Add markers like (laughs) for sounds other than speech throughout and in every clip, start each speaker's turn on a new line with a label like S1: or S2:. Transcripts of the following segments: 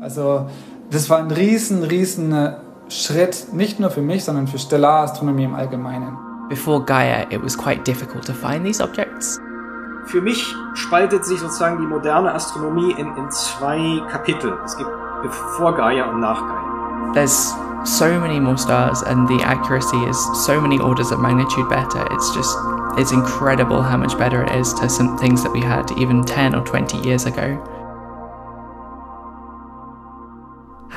S1: Also das war ein riesen, riesen äh, Schritt, nicht nur für mich, sondern für Stellarastronomie im Allgemeinen.
S2: Before Gaia, it was quite difficult to find these objects.
S3: Für mich spaltet sich sozusagen die moderne Astronomie in, in zwei Kapitel. Es gibt bevor Gaia und nach Gaia.
S2: There's so many more stars and the accuracy is so many orders of magnitude better. It's just, it's incredible how much better it is to some things that we had even 10 or 20 years ago.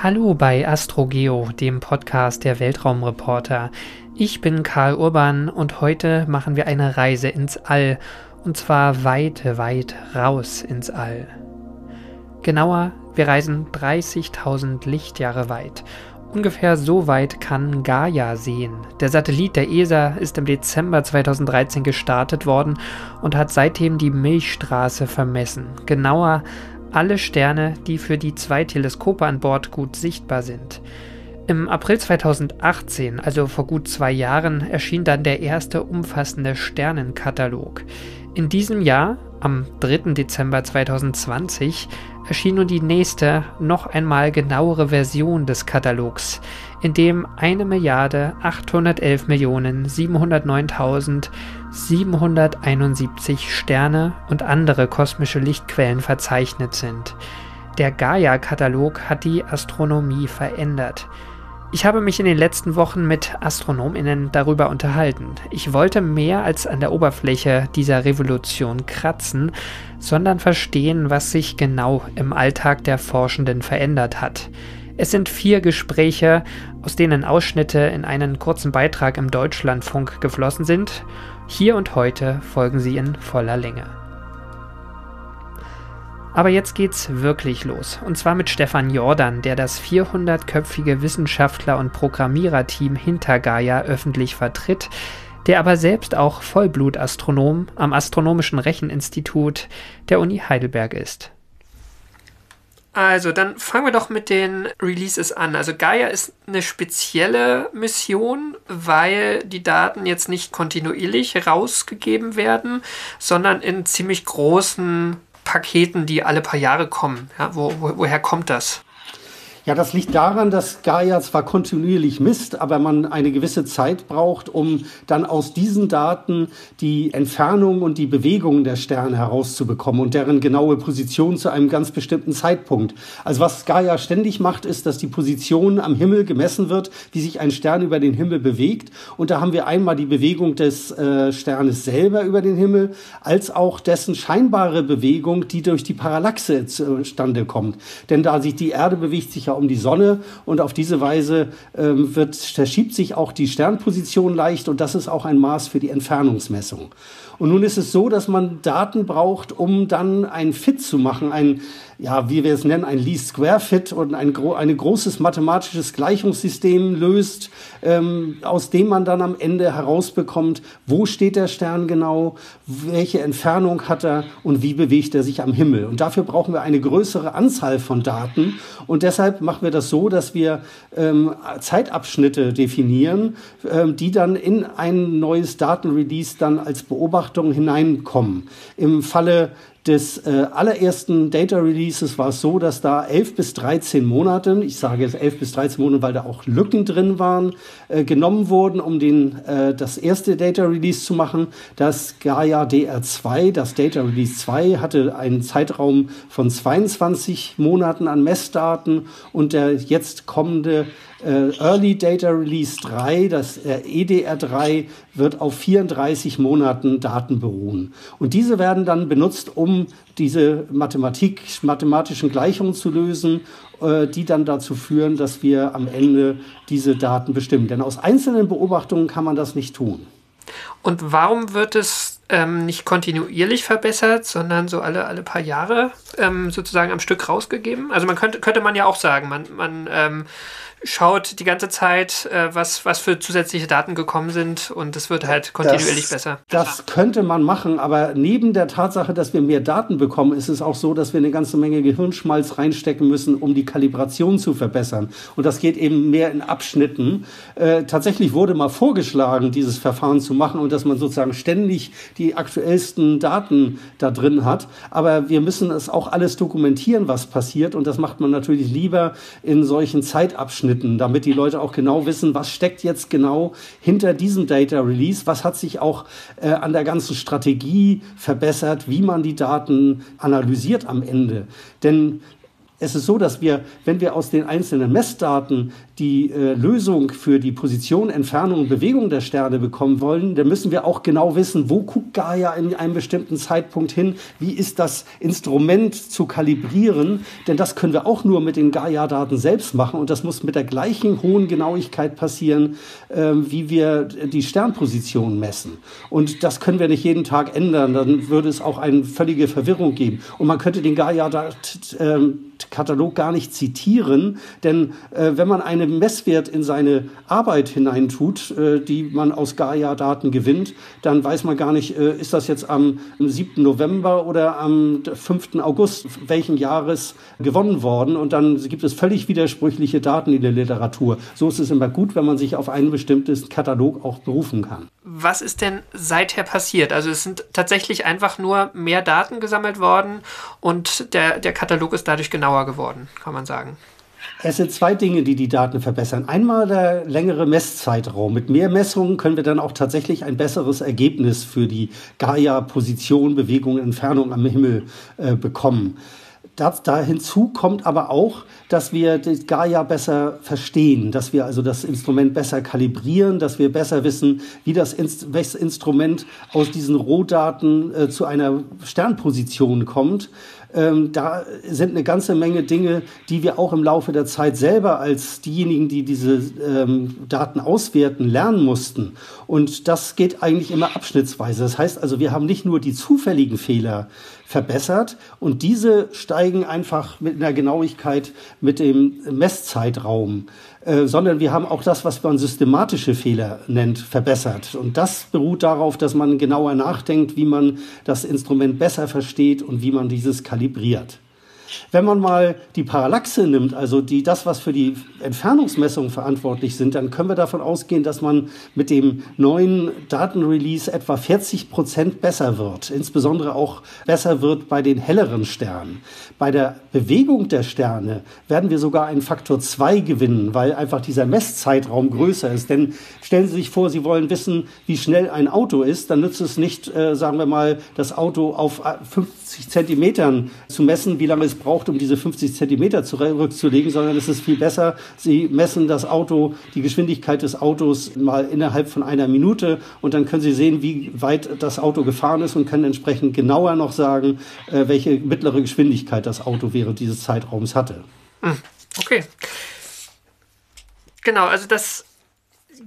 S4: Hallo bei AstroGeo, dem Podcast der Weltraumreporter. Ich bin Karl Urban und heute machen wir eine Reise ins All und zwar weit, weit raus ins All. Genauer, wir reisen 30.000 Lichtjahre weit. Ungefähr so weit kann Gaia sehen. Der Satellit der ESA ist im Dezember 2013 gestartet worden und hat seitdem die Milchstraße vermessen. Genauer alle Sterne, die für die zwei Teleskope an Bord gut sichtbar sind. Im April 2018, also vor gut zwei Jahren, erschien dann der erste umfassende Sternenkatalog. In diesem Jahr, am 3. Dezember 2020, erschien nun die nächste, noch einmal genauere Version des Katalogs, in dem 1 Milliarde 811 Millionen 709.771 Sterne und andere kosmische Lichtquellen verzeichnet sind. Der Gaia-Katalog hat die Astronomie verändert. Ich habe mich in den letzten Wochen mit Astronominnen darüber unterhalten. Ich wollte mehr als an der Oberfläche dieser Revolution kratzen, sondern verstehen, was sich genau im Alltag der Forschenden verändert hat. Es sind vier Gespräche, aus denen Ausschnitte in einen kurzen Beitrag im Deutschlandfunk geflossen sind. Hier und heute folgen sie in voller Länge. Aber jetzt geht's wirklich los. Und zwar mit Stefan Jordan, der das 400-köpfige Wissenschaftler- und Programmiererteam hinter Gaia öffentlich vertritt, der aber selbst auch Vollblutastronom am Astronomischen Recheninstitut der Uni Heidelberg ist. Also, dann fangen wir doch mit den Releases an. Also Gaia ist eine spezielle Mission, weil die Daten jetzt nicht kontinuierlich rausgegeben werden, sondern in ziemlich großen Paketen, die alle paar Jahre kommen. Ja, wo, wo, woher kommt das?
S5: Ja, das liegt daran, dass Gaia zwar kontinuierlich misst, aber man eine gewisse Zeit braucht, um dann aus diesen Daten die Entfernung und die Bewegungen der Sterne herauszubekommen und deren genaue Position zu einem ganz bestimmten Zeitpunkt. Also was Gaia ständig macht, ist, dass die Position am Himmel gemessen wird, wie sich ein Stern über den Himmel bewegt. Und da haben wir einmal die Bewegung des äh, Sternes selber über den Himmel, als auch dessen scheinbare Bewegung, die durch die Parallaxe zustande kommt. Denn da sich die Erde bewegt sich ja um die Sonne und auf diese Weise ähm, wird, verschiebt sich auch die Sternposition leicht und das ist auch ein Maß für die Entfernungsmessung. Und nun ist es so, dass man Daten braucht, um dann ein Fit zu machen, ein ja, wie wir es nennen, ein Least Square Fit und ein, ein großes mathematisches Gleichungssystem löst, ähm, aus dem man dann am Ende herausbekommt, wo steht der Stern genau, welche Entfernung hat er und wie bewegt er sich am Himmel. Und dafür brauchen wir eine größere Anzahl von Daten. Und deshalb machen wir das so, dass wir ähm, Zeitabschnitte definieren, ähm, die dann in ein neues Datenrelease dann als Beobachtung hineinkommen. Im Falle des äh, allerersten Data Releases war es so, dass da 11 bis 13 Monate, ich sage jetzt 11 bis 13 Monate, weil da auch Lücken drin waren, äh, genommen wurden, um den, äh, das erste Data Release zu machen. Das Gaia DR2, das Data Release 2, hatte einen Zeitraum von 22 Monaten an Messdaten und der jetzt kommende Early Data Release 3, das äh, EDR3, wird auf 34 Monaten Daten beruhen. Und diese werden dann benutzt, um diese Mathematik, mathematischen Gleichungen zu lösen, äh, die dann dazu führen, dass wir am Ende diese Daten bestimmen. Denn aus einzelnen Beobachtungen kann man das nicht tun.
S4: Und warum wird es ähm, nicht kontinuierlich verbessert, sondern so alle, alle paar Jahre ähm, sozusagen am Stück rausgegeben? Also man könnte, könnte man ja auch sagen, man, man ähm, schaut die ganze Zeit, äh, was, was für zusätzliche Daten gekommen sind und es wird halt kontinuierlich
S5: das,
S4: besser.
S5: Das könnte man machen, aber neben der Tatsache, dass wir mehr Daten bekommen, ist es auch so, dass wir eine ganze Menge Gehirnschmalz reinstecken müssen, um die Kalibration zu verbessern. Und das geht eben mehr in Abschnitten. Äh, tatsächlich wurde mal vorgeschlagen, dieses Verfahren zu machen und dass man sozusagen ständig die aktuellsten Daten da drin hat. Aber wir müssen es auch alles dokumentieren, was passiert. Und das macht man natürlich lieber in solchen Zeitabschnitten, damit die Leute auch genau wissen, was steckt jetzt genau hinter diesem Data Release, was hat sich auch äh, an der ganzen Strategie verbessert, wie man die Daten analysiert am Ende. Denn es ist so, dass wir, wenn wir aus den einzelnen Messdaten die äh, Lösung für die Position, Entfernung und Bewegung der Sterne bekommen wollen, dann müssen wir auch genau wissen, wo guckt Gaia in einem bestimmten Zeitpunkt hin, wie ist das Instrument zu kalibrieren, denn das können wir auch nur mit den Gaia-Daten selbst machen und das muss mit der gleichen hohen Genauigkeit passieren, äh, wie wir die Sternposition messen. Und das können wir nicht jeden Tag ändern, dann würde es auch eine völlige Verwirrung geben. Und man könnte den Gaia-Katalog ähm, gar nicht zitieren, denn äh, wenn man eine einen Messwert in seine Arbeit hineintut, äh, die man aus Gaia-Daten gewinnt, dann weiß man gar nicht, äh, ist das jetzt am 7. November oder am 5. August welchen Jahres gewonnen worden. Und dann gibt es völlig widersprüchliche Daten in der Literatur. So ist es immer gut, wenn man sich auf einen bestimmten Katalog auch berufen kann.
S4: Was ist denn seither passiert? Also es sind tatsächlich einfach nur mehr Daten gesammelt worden und der, der Katalog ist dadurch genauer geworden, kann man sagen.
S5: Es sind zwei Dinge, die die Daten verbessern. Einmal der längere Messzeitraum. Mit mehr Messungen können wir dann auch tatsächlich ein besseres Ergebnis für die Gaia-Position, Bewegung, Entfernung am Himmel äh, bekommen. Da, da, hinzu kommt aber auch, dass wir das Gaia besser verstehen, dass wir also das Instrument besser kalibrieren, dass wir besser wissen, wie das Inst Instrument aus diesen Rohdaten äh, zu einer Sternposition kommt. Ähm, da sind eine ganze Menge Dinge, die wir auch im Laufe der Zeit selber als diejenigen, die diese ähm, Daten auswerten, lernen mussten. Und das geht eigentlich immer abschnittsweise. Das heißt also, wir haben nicht nur die zufälligen Fehler verbessert und diese steigen einfach mit einer Genauigkeit mit dem Messzeitraum. Äh, sondern wir haben auch das, was man systematische Fehler nennt, verbessert. Und das beruht darauf, dass man genauer nachdenkt, wie man das Instrument besser versteht und wie man dieses kalibriert. Wenn man mal die Parallaxe nimmt, also die, das, was für die Entfernungsmessung verantwortlich sind, dann können wir davon ausgehen, dass man mit dem neuen Datenrelease etwa 40 Prozent besser wird. Insbesondere auch besser wird bei den helleren Sternen. Bei der Bewegung der Sterne werden wir sogar einen Faktor 2 gewinnen, weil einfach dieser Messzeitraum größer ist. Denn stellen Sie sich vor, Sie wollen wissen, wie schnell ein Auto ist, dann nützt es nicht, äh, sagen wir mal, das Auto auf 50 Zentimetern zu messen, wie lange es braucht, um diese 50 Zentimeter zurückzulegen, sondern es ist viel besser, Sie messen das Auto, die Geschwindigkeit des Autos mal innerhalb von einer Minute und dann können Sie sehen, wie weit das Auto gefahren ist und können entsprechend genauer noch sagen, äh, welche mittlere Geschwindigkeit das Auto während dieses Zeitraums hatte.
S4: Hm, okay. Genau, also das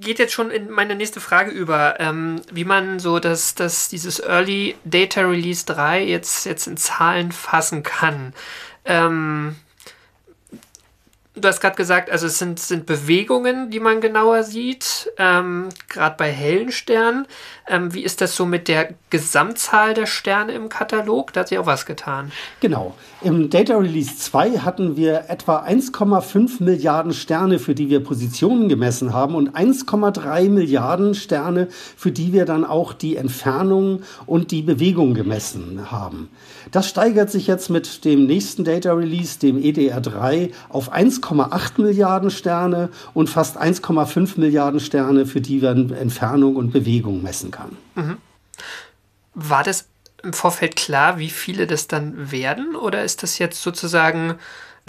S4: geht jetzt schon in meine nächste Frage über, ähm, wie man so das, das, dieses Early Data Release 3 jetzt, jetzt in Zahlen fassen kann. Ähm, du hast gerade gesagt, also es sind, sind Bewegungen, die man genauer sieht, ähm, gerade bei hellen Sternen. Ähm, wie ist das so mit der Gesamtzahl der Sterne im Katalog? Da hat sich auch was getan.
S5: Genau. Im Data Release 2 hatten wir etwa 1,5 Milliarden Sterne, für die wir Positionen gemessen haben und 1,3 Milliarden Sterne, für die wir dann auch die Entfernung und die Bewegung gemessen haben. Das steigert sich jetzt mit dem nächsten Data Release, dem EDR3, auf 1,8 Milliarden Sterne und fast 1,5 Milliarden Sterne, für die wir Entfernung und Bewegung messen kann. Mhm.
S4: War das im Vorfeld klar, wie viele das dann werden? Oder ist das jetzt sozusagen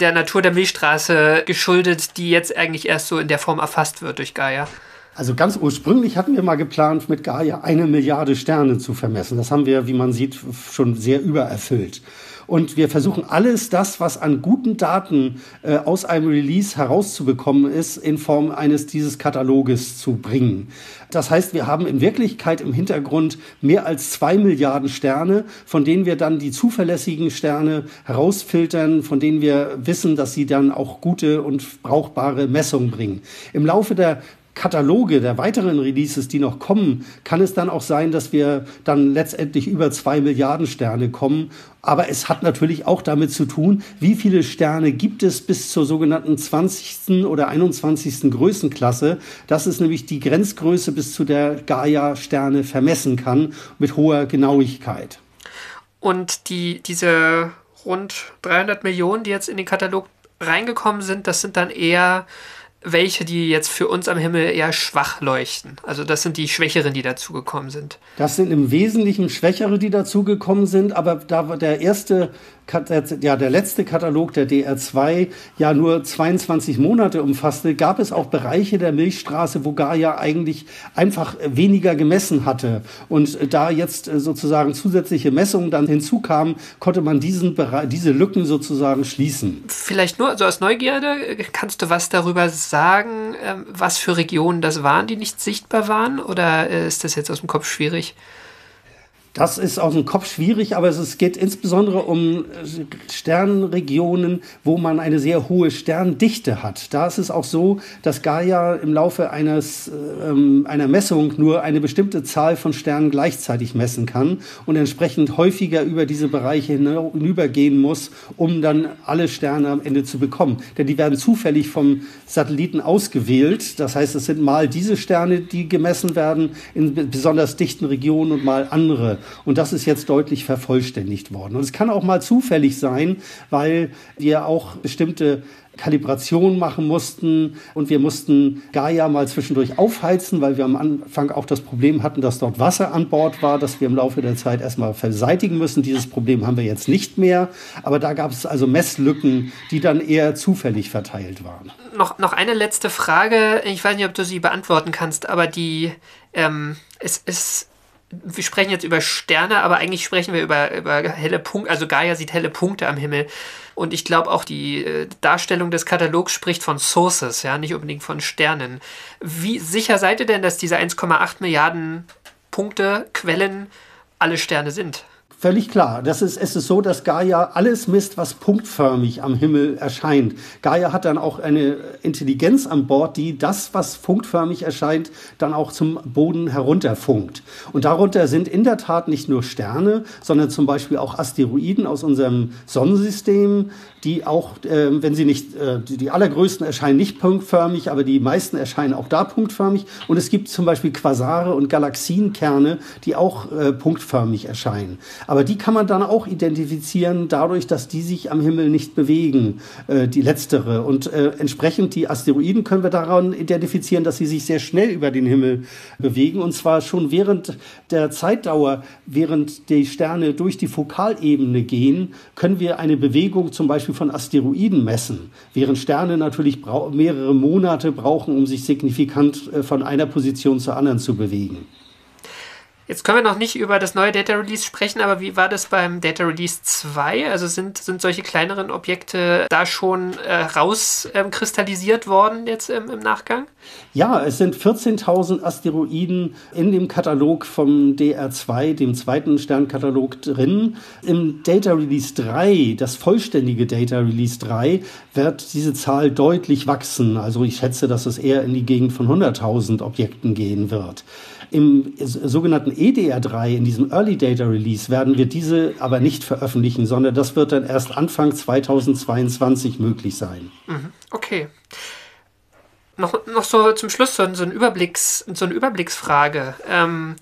S4: der Natur der Milchstraße geschuldet, die jetzt eigentlich erst so in der Form erfasst wird durch Gaia?
S5: Also ganz ursprünglich hatten wir mal geplant, mit Gaia eine Milliarde Sterne zu vermessen. Das haben wir, wie man sieht, schon sehr übererfüllt. Und wir versuchen alles das, was an guten Daten äh, aus einem Release herauszubekommen ist, in Form eines dieses Kataloges zu bringen. Das heißt, wir haben in Wirklichkeit im Hintergrund mehr als zwei Milliarden Sterne, von denen wir dann die zuverlässigen Sterne herausfiltern, von denen wir wissen, dass sie dann auch gute und brauchbare Messungen bringen. Im Laufe der Kataloge der weiteren Releases, die noch kommen, kann es dann auch sein, dass wir dann letztendlich über zwei Milliarden Sterne kommen. Aber es hat natürlich auch damit zu tun, wie viele Sterne gibt es bis zur sogenannten 20. oder 21. Größenklasse. Das ist nämlich die Grenzgröße, bis zu der Gaia Sterne vermessen kann mit hoher Genauigkeit.
S4: Und die, diese rund 300 Millionen, die jetzt in den Katalog reingekommen sind, das sind dann eher welche, die jetzt für uns am Himmel eher schwach leuchten. Also das sind die Schwächeren, die dazugekommen sind.
S5: Das sind im Wesentlichen Schwächere, die dazugekommen sind, aber da war der erste ja, der letzte Katalog der DR2 ja nur 22 Monate umfasste, gab es auch Bereiche der Milchstraße, wo Gaia eigentlich einfach weniger gemessen hatte. Und da jetzt sozusagen zusätzliche Messungen dann hinzukamen, konnte man diesen diese Lücken sozusagen schließen.
S4: Vielleicht nur so aus Neugierde, kannst du was darüber sagen, ähm, was für Regionen das waren, die nicht sichtbar waren? Oder äh, ist das jetzt aus dem Kopf schwierig?
S5: Das ist aus dem Kopf schwierig, aber es geht insbesondere um Sternregionen, wo man eine sehr hohe Sterndichte hat. Da ist es auch so, dass Gaia im Laufe eines, ähm, einer Messung nur eine bestimmte Zahl von Sternen gleichzeitig messen kann und entsprechend häufiger über diese Bereiche hinübergehen muss, um dann alle Sterne am Ende zu bekommen. Denn die werden zufällig vom Satelliten ausgewählt. Das heißt, es sind mal diese Sterne, die gemessen werden in besonders dichten Regionen und mal andere. Und das ist jetzt deutlich vervollständigt worden. Und es kann auch mal zufällig sein, weil wir auch bestimmte Kalibration machen mussten und wir mussten Gaia mal zwischendurch aufheizen, weil wir am Anfang auch das Problem hatten, dass dort Wasser an Bord war, das wir im Laufe der Zeit erstmal verseitigen müssen. Dieses Problem haben wir jetzt nicht mehr, aber da gab es also Messlücken, die dann eher zufällig verteilt waren.
S4: Noch, noch eine letzte Frage, ich weiß nicht, ob du sie beantworten kannst, aber die ähm, es ist wir sprechen jetzt über Sterne, aber eigentlich sprechen wir über, über helle Punkte. Also Gaia sieht helle Punkte am Himmel. Und ich glaube auch die äh, Darstellung des Katalogs spricht von Sources, ja, nicht unbedingt von Sternen. Wie sicher seid ihr denn, dass diese 1,8 Milliarden Punkte, Quellen alle Sterne sind?
S5: Völlig klar. Das ist, es ist so, dass Gaia alles misst, was punktförmig am Himmel erscheint. Gaia hat dann auch eine Intelligenz an Bord, die das, was punktförmig erscheint, dann auch zum Boden herunterfunkt. Und darunter sind in der Tat nicht nur Sterne, sondern zum Beispiel auch Asteroiden aus unserem Sonnensystem, die auch, äh, wenn sie nicht, äh, die, die allergrößten erscheinen nicht punktförmig, aber die meisten erscheinen auch da punktförmig. Und es gibt zum Beispiel Quasare und Galaxienkerne, die auch äh, punktförmig erscheinen. Aber die kann man dann auch identifizieren dadurch, dass die sich am Himmel nicht bewegen, äh, die letztere. Und äh, entsprechend die Asteroiden können wir daran identifizieren, dass sie sich sehr schnell über den Himmel bewegen. Und zwar schon während der Zeitdauer, während die Sterne durch die Fokalebene gehen, können wir eine Bewegung zum Beispiel von Asteroiden messen, während Sterne natürlich mehrere Monate brauchen, um sich signifikant äh, von einer Position zur anderen zu bewegen.
S4: Jetzt können wir noch nicht über das neue Data Release sprechen, aber wie war das beim Data Release 2? Also sind, sind solche kleineren Objekte da schon äh, rauskristallisiert ähm, worden jetzt im, im, Nachgang?
S5: Ja, es sind 14.000 Asteroiden in dem Katalog vom DR2, dem zweiten Sternkatalog drin. Im Data Release 3, das vollständige Data Release 3, wird diese Zahl deutlich wachsen. Also ich schätze, dass es eher in die Gegend von 100.000 Objekten gehen wird. Im sogenannten EDR3, in diesem Early Data Release, werden wir diese aber nicht veröffentlichen, sondern das wird dann erst Anfang 2022 möglich sein.
S4: Mhm. Okay. Noch, noch so zum Schluss so, so, ein Überblicks, so eine Überblicksfrage. Ähm,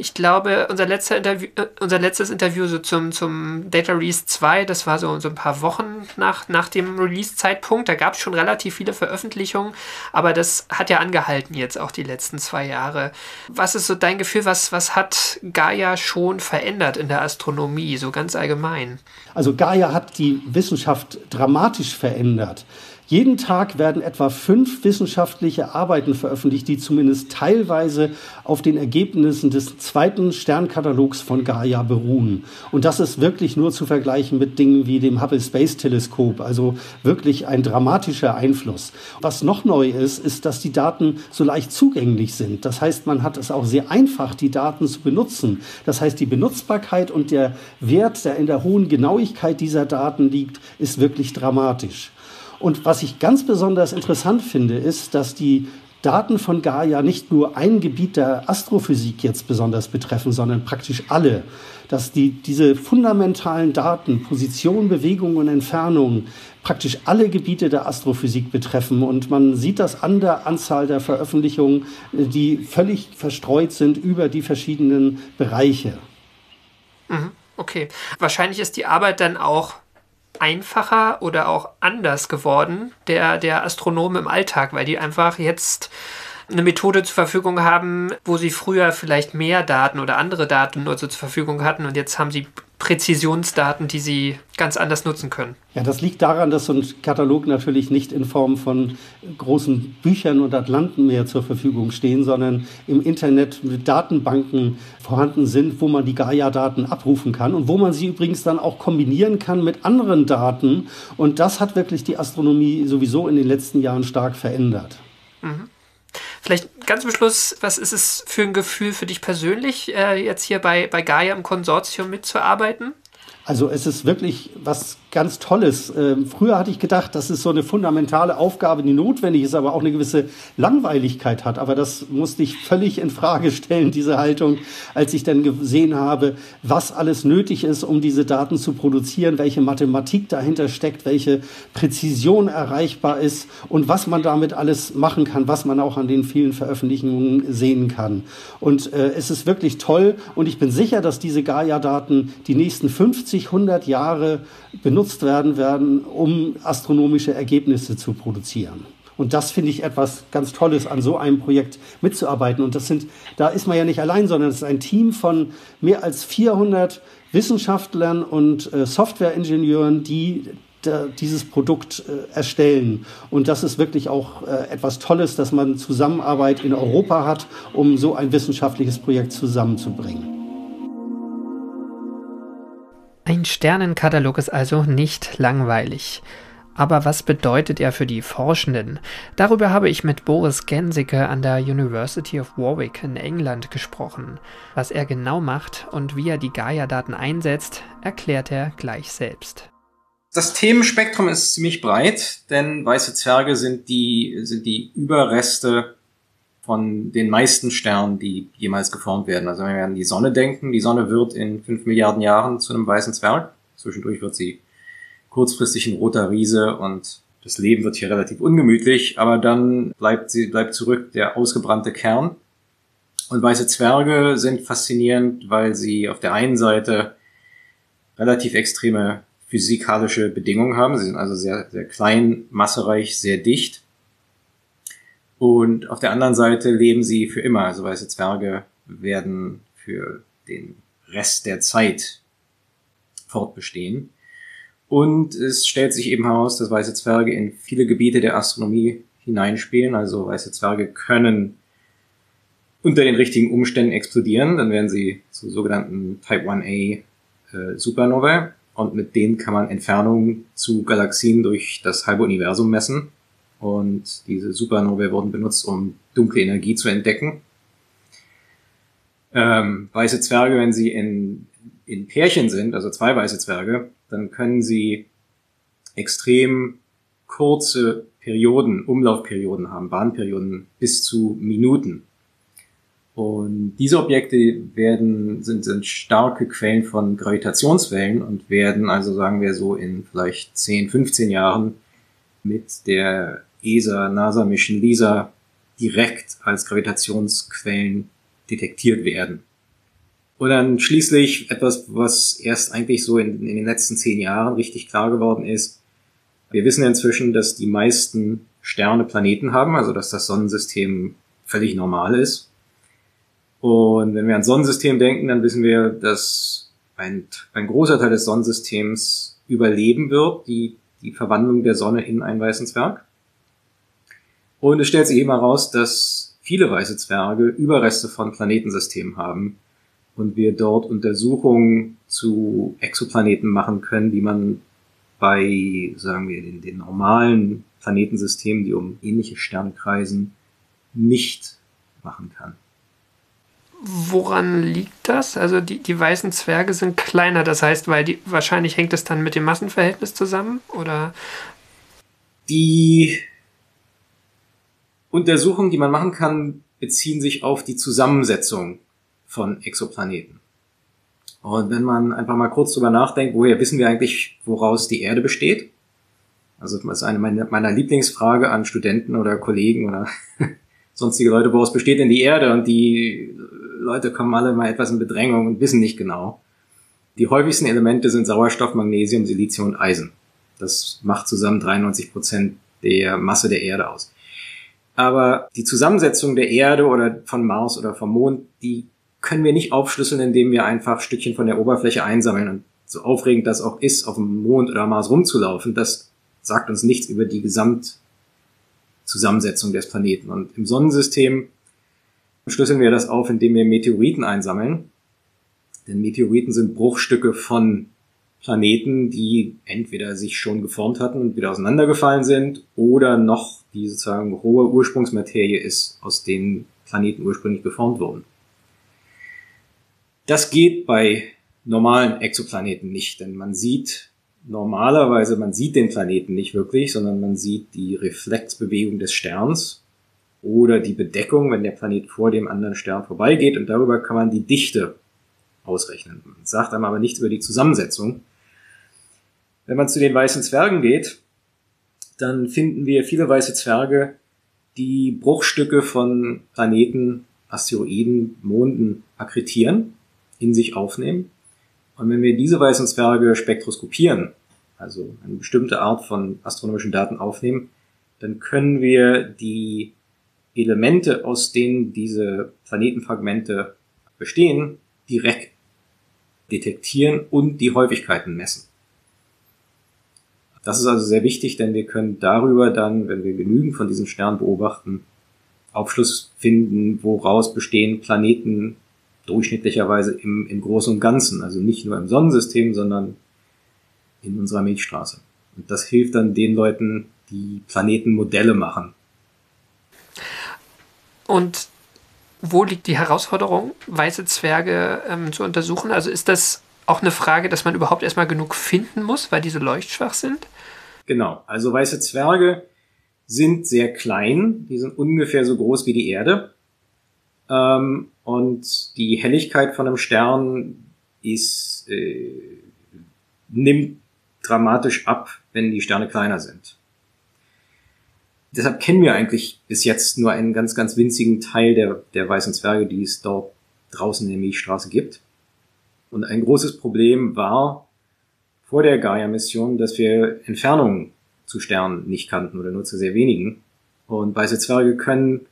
S4: ich glaube, unser, letzter Interview, äh, unser letztes Interview so zum, zum Data Release 2, das war so, so ein paar Wochen nach, nach dem Release-Zeitpunkt. Da gab es schon relativ viele Veröffentlichungen, aber das hat ja angehalten jetzt auch die letzten zwei Jahre. Was ist so dein Gefühl, was, was hat Gaia schon verändert in der Astronomie, so ganz allgemein?
S5: Also Gaia hat die Wissenschaft dramatisch verändert. Jeden Tag werden etwa fünf wissenschaftliche Arbeiten veröffentlicht, die zumindest teilweise auf den Ergebnissen des zweiten Sternkatalogs von Gaia beruhen. Und das ist wirklich nur zu vergleichen mit Dingen wie dem Hubble Space Teleskop, also wirklich ein dramatischer Einfluss. Was noch neu ist, ist, dass die Daten so leicht zugänglich sind. Das heißt, man hat es auch sehr einfach, die Daten zu benutzen. Das heißt, die Benutzbarkeit und der Wert, der in der hohen Genauigkeit dieser Daten liegt, ist wirklich dramatisch. Und was ich ganz besonders interessant finde, ist, dass die Daten von Gaia nicht nur ein Gebiet der Astrophysik jetzt besonders betreffen, sondern praktisch alle. Dass die, diese fundamentalen Daten, Position, Bewegung und Entfernung, praktisch alle Gebiete der Astrophysik betreffen. Und man sieht das an der Anzahl der Veröffentlichungen, die völlig verstreut sind über die verschiedenen Bereiche.
S4: Mhm, okay. Wahrscheinlich ist die Arbeit dann auch einfacher oder auch anders geworden, der, der Astronomen im Alltag, weil die einfach jetzt eine Methode zur Verfügung haben, wo sie früher vielleicht mehr Daten oder andere Daten nur so zur Verfügung hatten und jetzt haben sie Präzisionsdaten, die sie ganz anders nutzen können.
S5: Ja, das liegt daran, dass so ein Katalog natürlich nicht in Form von großen Büchern und Atlanten mehr zur Verfügung stehen, sondern im Internet mit Datenbanken vorhanden sind, wo man die Gaia-Daten abrufen kann und wo man sie übrigens dann auch kombinieren kann mit anderen Daten. Und das hat wirklich die Astronomie sowieso in den letzten Jahren stark verändert.
S4: Mhm. Vielleicht ganz zum Schluss, was ist es für ein Gefühl für dich persönlich, äh, jetzt hier bei, bei Gaia im Konsortium mitzuarbeiten?
S5: Also es ist wirklich was ganz Tolles. Ähm, früher hatte ich gedacht, das ist so eine fundamentale Aufgabe, die notwendig ist, aber auch eine gewisse Langweiligkeit hat. Aber das musste ich völlig in Frage stellen, diese Haltung, als ich dann gesehen habe, was alles nötig ist, um diese Daten zu produzieren, welche Mathematik dahinter steckt, welche Präzision erreichbar ist und was man damit alles machen kann, was man auch an den vielen Veröffentlichungen sehen kann. Und äh, es ist wirklich toll und ich bin sicher, dass diese Gaia-Daten die nächsten 50, 100 Jahre benutzt werden werden, um astronomische Ergebnisse zu produzieren. Und das finde ich etwas ganz Tolles, an so einem Projekt mitzuarbeiten. Und das sind, da ist man ja nicht allein, sondern es ist ein Team von mehr als 400 Wissenschaftlern und äh, Softwareingenieuren, die dieses Produkt äh, erstellen. Und das ist wirklich auch äh, etwas Tolles, dass man Zusammenarbeit in Europa hat, um so ein wissenschaftliches Projekt zusammenzubringen.
S4: Ein Sternenkatalog ist also nicht langweilig. Aber was bedeutet er für die Forschenden? Darüber habe ich mit Boris Gensicke an der University of Warwick in England gesprochen. Was er genau macht und wie er die Gaia-Daten einsetzt, erklärt er gleich selbst.
S3: Das Themenspektrum ist ziemlich breit, denn weiße Zwerge sind die, sind die Überreste von den meisten Sternen, die jemals geformt werden. Also wenn wir an die Sonne denken, die Sonne wird in fünf Milliarden Jahren zu einem weißen Zwerg. Zwischendurch wird sie kurzfristig ein roter Riese und das Leben wird hier relativ ungemütlich, aber dann bleibt sie, bleibt zurück der ausgebrannte Kern. Und weiße Zwerge sind faszinierend, weil sie auf der einen Seite relativ extreme physikalische Bedingungen haben. Sie sind also sehr, sehr klein, massereich, sehr dicht. Und auf der anderen Seite leben sie für immer. Also weiße Zwerge werden für den Rest der Zeit fortbestehen. Und es stellt sich eben heraus, dass weiße Zwerge in viele Gebiete der Astronomie hineinspielen. Also weiße Zwerge können unter den richtigen Umständen explodieren. Dann werden sie zu sogenannten Type 1a äh, Supernovae. Und mit denen kann man Entfernungen zu Galaxien durch das halbe Universum messen. Und diese Supernovae wurden benutzt, um dunkle Energie zu entdecken. Ähm, weiße Zwerge, wenn sie in, in Pärchen sind, also zwei weiße Zwerge, dann können sie extrem kurze Perioden, Umlaufperioden haben, Bahnperioden bis zu Minuten. Und diese Objekte werden, sind, sind starke Quellen von Gravitationswellen und werden also, sagen wir so, in vielleicht 10, 15 Jahren mit der ESA, NASA Mission LISA direkt als Gravitationsquellen detektiert werden. Und dann schließlich etwas, was erst eigentlich so in, in, den letzten zehn Jahren richtig klar geworden ist. Wir wissen inzwischen, dass die meisten Sterne Planeten haben, also dass das Sonnensystem völlig normal ist. Und wenn wir ans Sonnensystem denken, dann wissen wir, dass ein, ein großer Teil des Sonnensystems überleben wird. Die die Verwandlung der Sonne in einen weißen Zwerg. Und es stellt sich eben heraus, dass viele weiße Zwerge Überreste von Planetensystemen haben und wir dort Untersuchungen zu Exoplaneten machen können, die man bei, sagen wir, den, den normalen Planetensystemen, die um ähnliche Sterne kreisen, nicht machen kann.
S4: Woran liegt das? Also die, die weißen Zwerge sind kleiner, das heißt, weil die wahrscheinlich hängt es dann mit dem Massenverhältnis zusammen, oder?
S3: Die Untersuchungen, die man machen kann, beziehen sich auf die Zusammensetzung von Exoplaneten. Und wenn man einfach mal kurz drüber nachdenkt, woher wissen wir eigentlich, woraus die Erde besteht? Also das ist eine meiner Lieblingsfrage an Studenten oder Kollegen oder (laughs) sonstige Leute, woraus besteht denn die Erde? Und die Leute kommen alle mal etwas in Bedrängung und wissen nicht genau. Die häufigsten Elemente sind Sauerstoff, Magnesium, Silizium und Eisen. Das macht zusammen 93 Prozent der Masse der Erde aus. Aber die Zusammensetzung der Erde oder von Mars oder vom Mond, die können wir nicht aufschlüsseln, indem wir einfach Stückchen von der Oberfläche einsammeln. Und so aufregend das auch ist, auf dem Mond oder Mars rumzulaufen, das sagt uns nichts über die Gesamtzusammensetzung des Planeten. Und im Sonnensystem schlüsseln wir das auf, indem wir Meteoriten einsammeln. Denn Meteoriten sind Bruchstücke von Planeten, die entweder sich schon geformt hatten und wieder auseinandergefallen sind oder noch die sozusagen hohe Ursprungsmaterie ist, aus denen Planeten ursprünglich geformt wurden. Das geht bei normalen Exoplaneten nicht, denn man sieht normalerweise, man sieht den Planeten nicht wirklich, sondern man sieht die Reflexbewegung des Sterns oder die Bedeckung, wenn der Planet vor dem anderen Stern vorbeigeht und darüber kann man die Dichte ausrechnen. Man sagt einem aber nichts über die Zusammensetzung. Wenn man zu den weißen Zwergen geht, dann finden wir viele weiße Zwerge, die Bruchstücke von Planeten, Asteroiden, Monden akkretieren in sich aufnehmen. Und wenn wir diese weißen Zwerge spektroskopieren, also eine bestimmte Art von astronomischen Daten aufnehmen, dann können wir die Elemente, aus denen diese Planetenfragmente bestehen, direkt detektieren und die Häufigkeiten messen. Das ist also sehr wichtig, denn wir können darüber dann, wenn wir genügend von diesen Sternen beobachten, Aufschluss finden, woraus bestehen Planeten durchschnittlicherweise im, im Großen und Ganzen, also nicht nur im Sonnensystem, sondern in unserer Milchstraße. Und das hilft dann den Leuten, die Planetenmodelle machen.
S4: Und wo liegt die Herausforderung, weiße Zwerge ähm, zu untersuchen? Also ist das auch eine Frage, dass man überhaupt erstmal genug finden muss, weil diese leuchtschwach sind?
S3: Genau, also weiße Zwerge sind sehr klein, die sind ungefähr so groß wie die Erde. Ähm, und die Helligkeit von einem Stern ist, äh, nimmt dramatisch ab, wenn die Sterne kleiner sind. Deshalb kennen wir eigentlich bis jetzt nur einen ganz, ganz winzigen Teil der, der weißen Zwerge, die es dort draußen in der Milchstraße gibt. Und ein großes Problem war vor der Gaia-Mission, dass wir Entfernungen zu Sternen nicht kannten oder nur zu sehr wenigen. Und weiße Zwerge können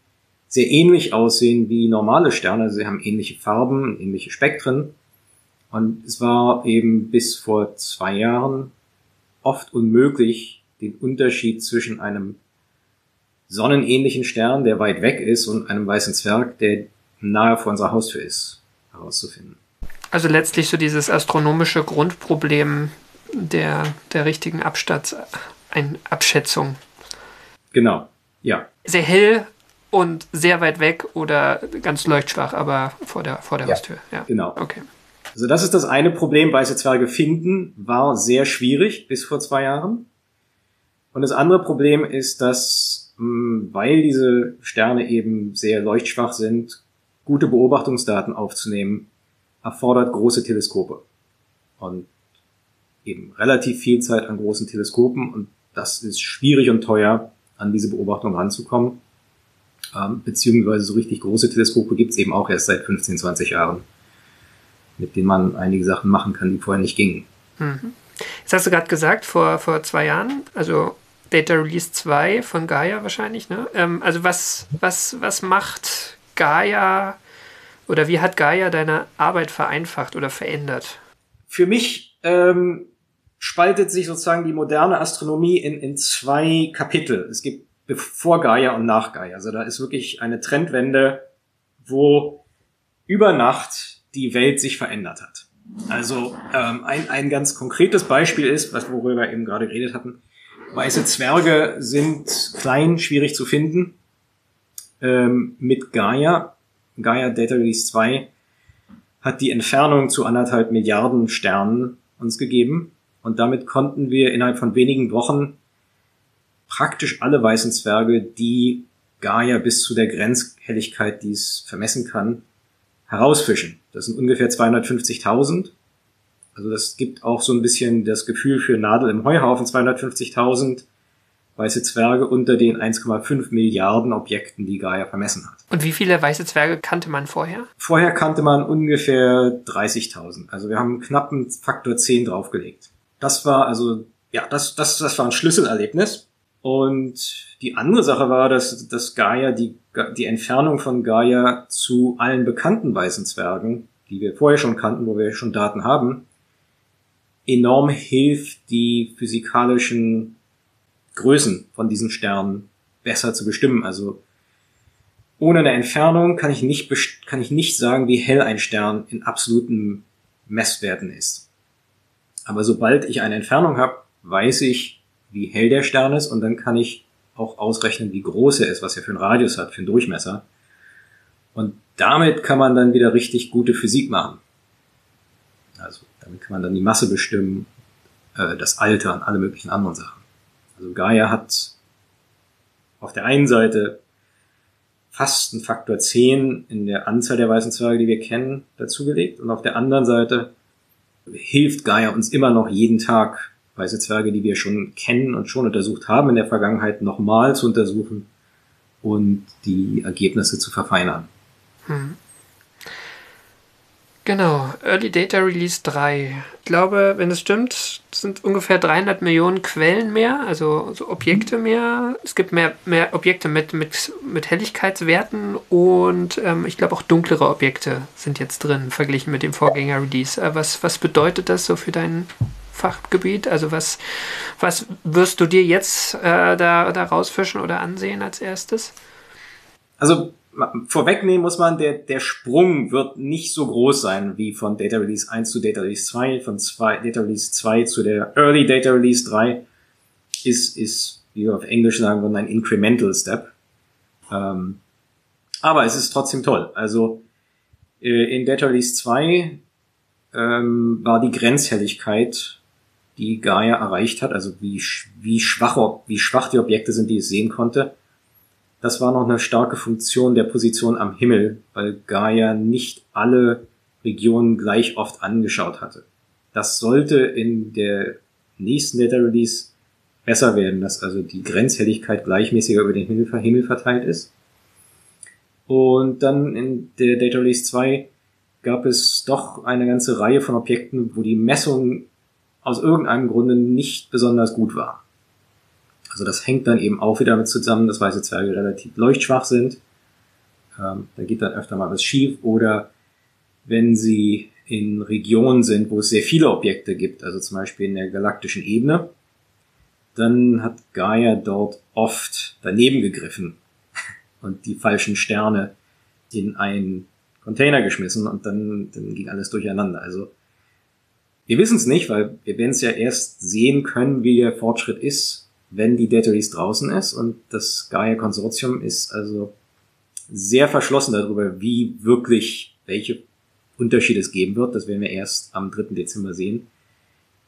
S3: sehr ähnlich aussehen wie normale Sterne. Also sie haben ähnliche Farben, ähnliche Spektren. Und es war eben bis vor zwei Jahren oft unmöglich, den Unterschied zwischen einem sonnenähnlichen Stern, der weit weg ist, und einem weißen Zwerg, der nahe vor unserer Haustür ist, herauszufinden.
S4: Also letztlich so dieses astronomische Grundproblem der, der richtigen Abstats, ein Abschätzung.
S3: Genau, ja.
S4: Sehr hell und sehr weit weg oder ganz leuchtschwach, aber vor der, vor der
S3: ja,
S4: Haustür.
S3: Ja. Genau. Okay. Also das ist das eine Problem, weiße Zwerge finden, war sehr schwierig bis vor zwei Jahren. Und das andere Problem ist, dass, hm, weil diese Sterne eben sehr leuchtschwach sind, gute Beobachtungsdaten aufzunehmen, erfordert große Teleskope. Und eben relativ viel Zeit an großen Teleskopen und das ist schwierig und teuer, an diese Beobachtung ranzukommen. Ähm, beziehungsweise so richtig große Teleskope gibt es eben auch erst seit 15, 20 Jahren, mit denen man einige Sachen machen kann, die vorher nicht gingen.
S4: Mhm. Jetzt hast du gerade gesagt, vor, vor zwei Jahren, also Data Release 2 von Gaia wahrscheinlich, ne? Ähm, also was, was, was macht Gaia oder wie hat Gaia deine Arbeit vereinfacht oder verändert?
S3: Für mich ähm, spaltet sich sozusagen die moderne Astronomie in, in zwei Kapitel. Es gibt vor Gaia und nach Gaia. Also da ist wirklich eine Trendwende, wo über Nacht die Welt sich verändert hat. Also ähm, ein, ein ganz konkretes Beispiel ist, was worüber wir eben gerade geredet hatten. Weiße Zwerge sind klein, schwierig zu finden. Ähm, mit Gaia, Gaia Data Release 2, hat die Entfernung zu anderthalb Milliarden Sternen uns gegeben. Und damit konnten wir innerhalb von wenigen Wochen praktisch alle weißen Zwerge, die Gaia bis zu der Grenzhelligkeit, die es vermessen kann, herausfischen. Das sind ungefähr 250.000. Also das gibt auch so ein bisschen das Gefühl für Nadel im Heuhaufen 250.000 weiße Zwerge unter den 1,5 Milliarden Objekten, die Gaia vermessen hat.
S4: Und wie viele weiße Zwerge kannte man vorher?
S3: Vorher kannte man ungefähr 30.000. Also wir haben knapp einen Faktor 10 draufgelegt. Das war also, ja, das, das, das war ein Schlüsselerlebnis. Und die andere Sache war, dass, dass Gaia, die, die Entfernung von Gaia zu allen bekannten weißen Zwergen, die wir vorher schon kannten, wo wir schon Daten haben, enorm hilft, die physikalischen Größen von diesen Sternen besser zu bestimmen. Also ohne eine Entfernung kann ich nicht, kann ich nicht sagen, wie hell ein Stern in absoluten Messwerten ist. Aber sobald ich eine Entfernung habe, weiß ich, wie hell der Stern ist und dann kann ich auch ausrechnen, wie groß er ist, was er für einen Radius hat, für einen Durchmesser. Und damit kann man dann wieder richtig gute Physik machen. Also damit kann man dann die Masse bestimmen, äh, das Alter und alle möglichen anderen Sachen. Also Gaia hat auf der einen Seite fast einen Faktor 10 in der Anzahl der weißen Zwerge, die wir kennen, dazugelegt. Und auf der anderen Seite hilft Gaia uns immer noch jeden Tag weiße Zwerge, die wir schon kennen und schon untersucht haben in der Vergangenheit, nochmal zu untersuchen und die Ergebnisse zu verfeinern. Hm.
S4: Genau, Early Data Release 3. Ich glaube, wenn es stimmt, sind ungefähr 300 Millionen Quellen mehr, also, also Objekte mehr. Es gibt mehr, mehr Objekte mit, mit, mit Helligkeitswerten und ähm, ich glaube auch dunklere Objekte sind jetzt drin, verglichen mit dem Vorgänger-Release. Äh, was, was bedeutet das so für deinen Fachgebiet? Also was, was wirst du dir jetzt äh, da, da rausfischen oder ansehen als erstes?
S3: Also vorwegnehmen muss man, der, der Sprung wird nicht so groß sein wie von Data Release 1 zu Data Release 2, von zwei, Data Release 2 zu der Early Data Release 3 ist, ist, wie wir auf Englisch sagen würden, ein Incremental Step. Ähm, aber es ist trotzdem toll. Also äh, in Data Release 2 ähm, war die Grenzhelligkeit die Gaia erreicht hat, also wie, wie, schwach, wie schwach die Objekte sind, die es sehen konnte. Das war noch eine starke Funktion der Position am Himmel, weil Gaia nicht alle Regionen gleich oft angeschaut hatte. Das sollte in der nächsten Data Release besser werden, dass also die Grenzhelligkeit gleichmäßiger über den Himmel, verteilt ist. Und dann in der Data Release 2 gab es doch eine ganze Reihe von Objekten, wo die Messungen aus irgendeinem Grunde nicht besonders gut war. Also das hängt dann eben auch wieder damit zusammen, dass weiße Zwerge relativ leuchtschwach sind. Ähm, da geht dann öfter mal was schief. Oder wenn sie in Regionen sind, wo es sehr viele Objekte gibt, also zum Beispiel in der galaktischen Ebene, dann hat Gaia dort oft daneben gegriffen (laughs) und die falschen Sterne in einen Container geschmissen und dann, dann ging alles durcheinander. Also wir wissen es nicht, weil wir werden es ja erst sehen können, wie der Fortschritt ist, wenn die Data Release draußen ist. Und das Gaia-Konsortium ist also sehr verschlossen darüber, wie wirklich, welche Unterschiede es geben wird. Das werden wir erst am 3. Dezember sehen.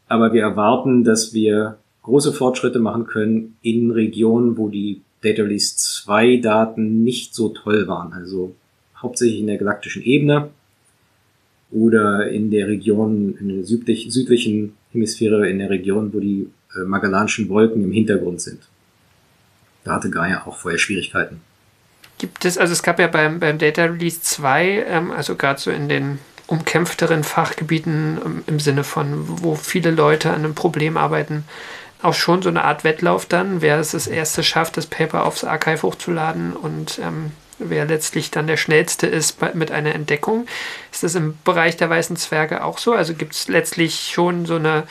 S3: Aber wir erwarten, dass wir große Fortschritte machen können in Regionen, wo die Data Release 2 Daten nicht so toll waren. Also hauptsächlich in der galaktischen Ebene oder in der Region, in der südlich, südlichen Hemisphäre, in der Region, wo die äh, Magellanischen Wolken im Hintergrund sind. Da hatte Gaia auch vorher Schwierigkeiten.
S4: Gibt es, also es gab ja beim, beim Data Release 2, ähm, also gerade so in den umkämpfteren Fachgebieten ähm, im Sinne von, wo viele Leute an einem Problem arbeiten, auch schon so eine Art Wettlauf dann, wer es das erste schafft, das Paper aufs Archive hochzuladen und ähm, wer letztlich dann der schnellste ist mit einer Entdeckung. Ist das im Bereich der weißen Zwerge auch so? Also gibt es letztlich schon so eine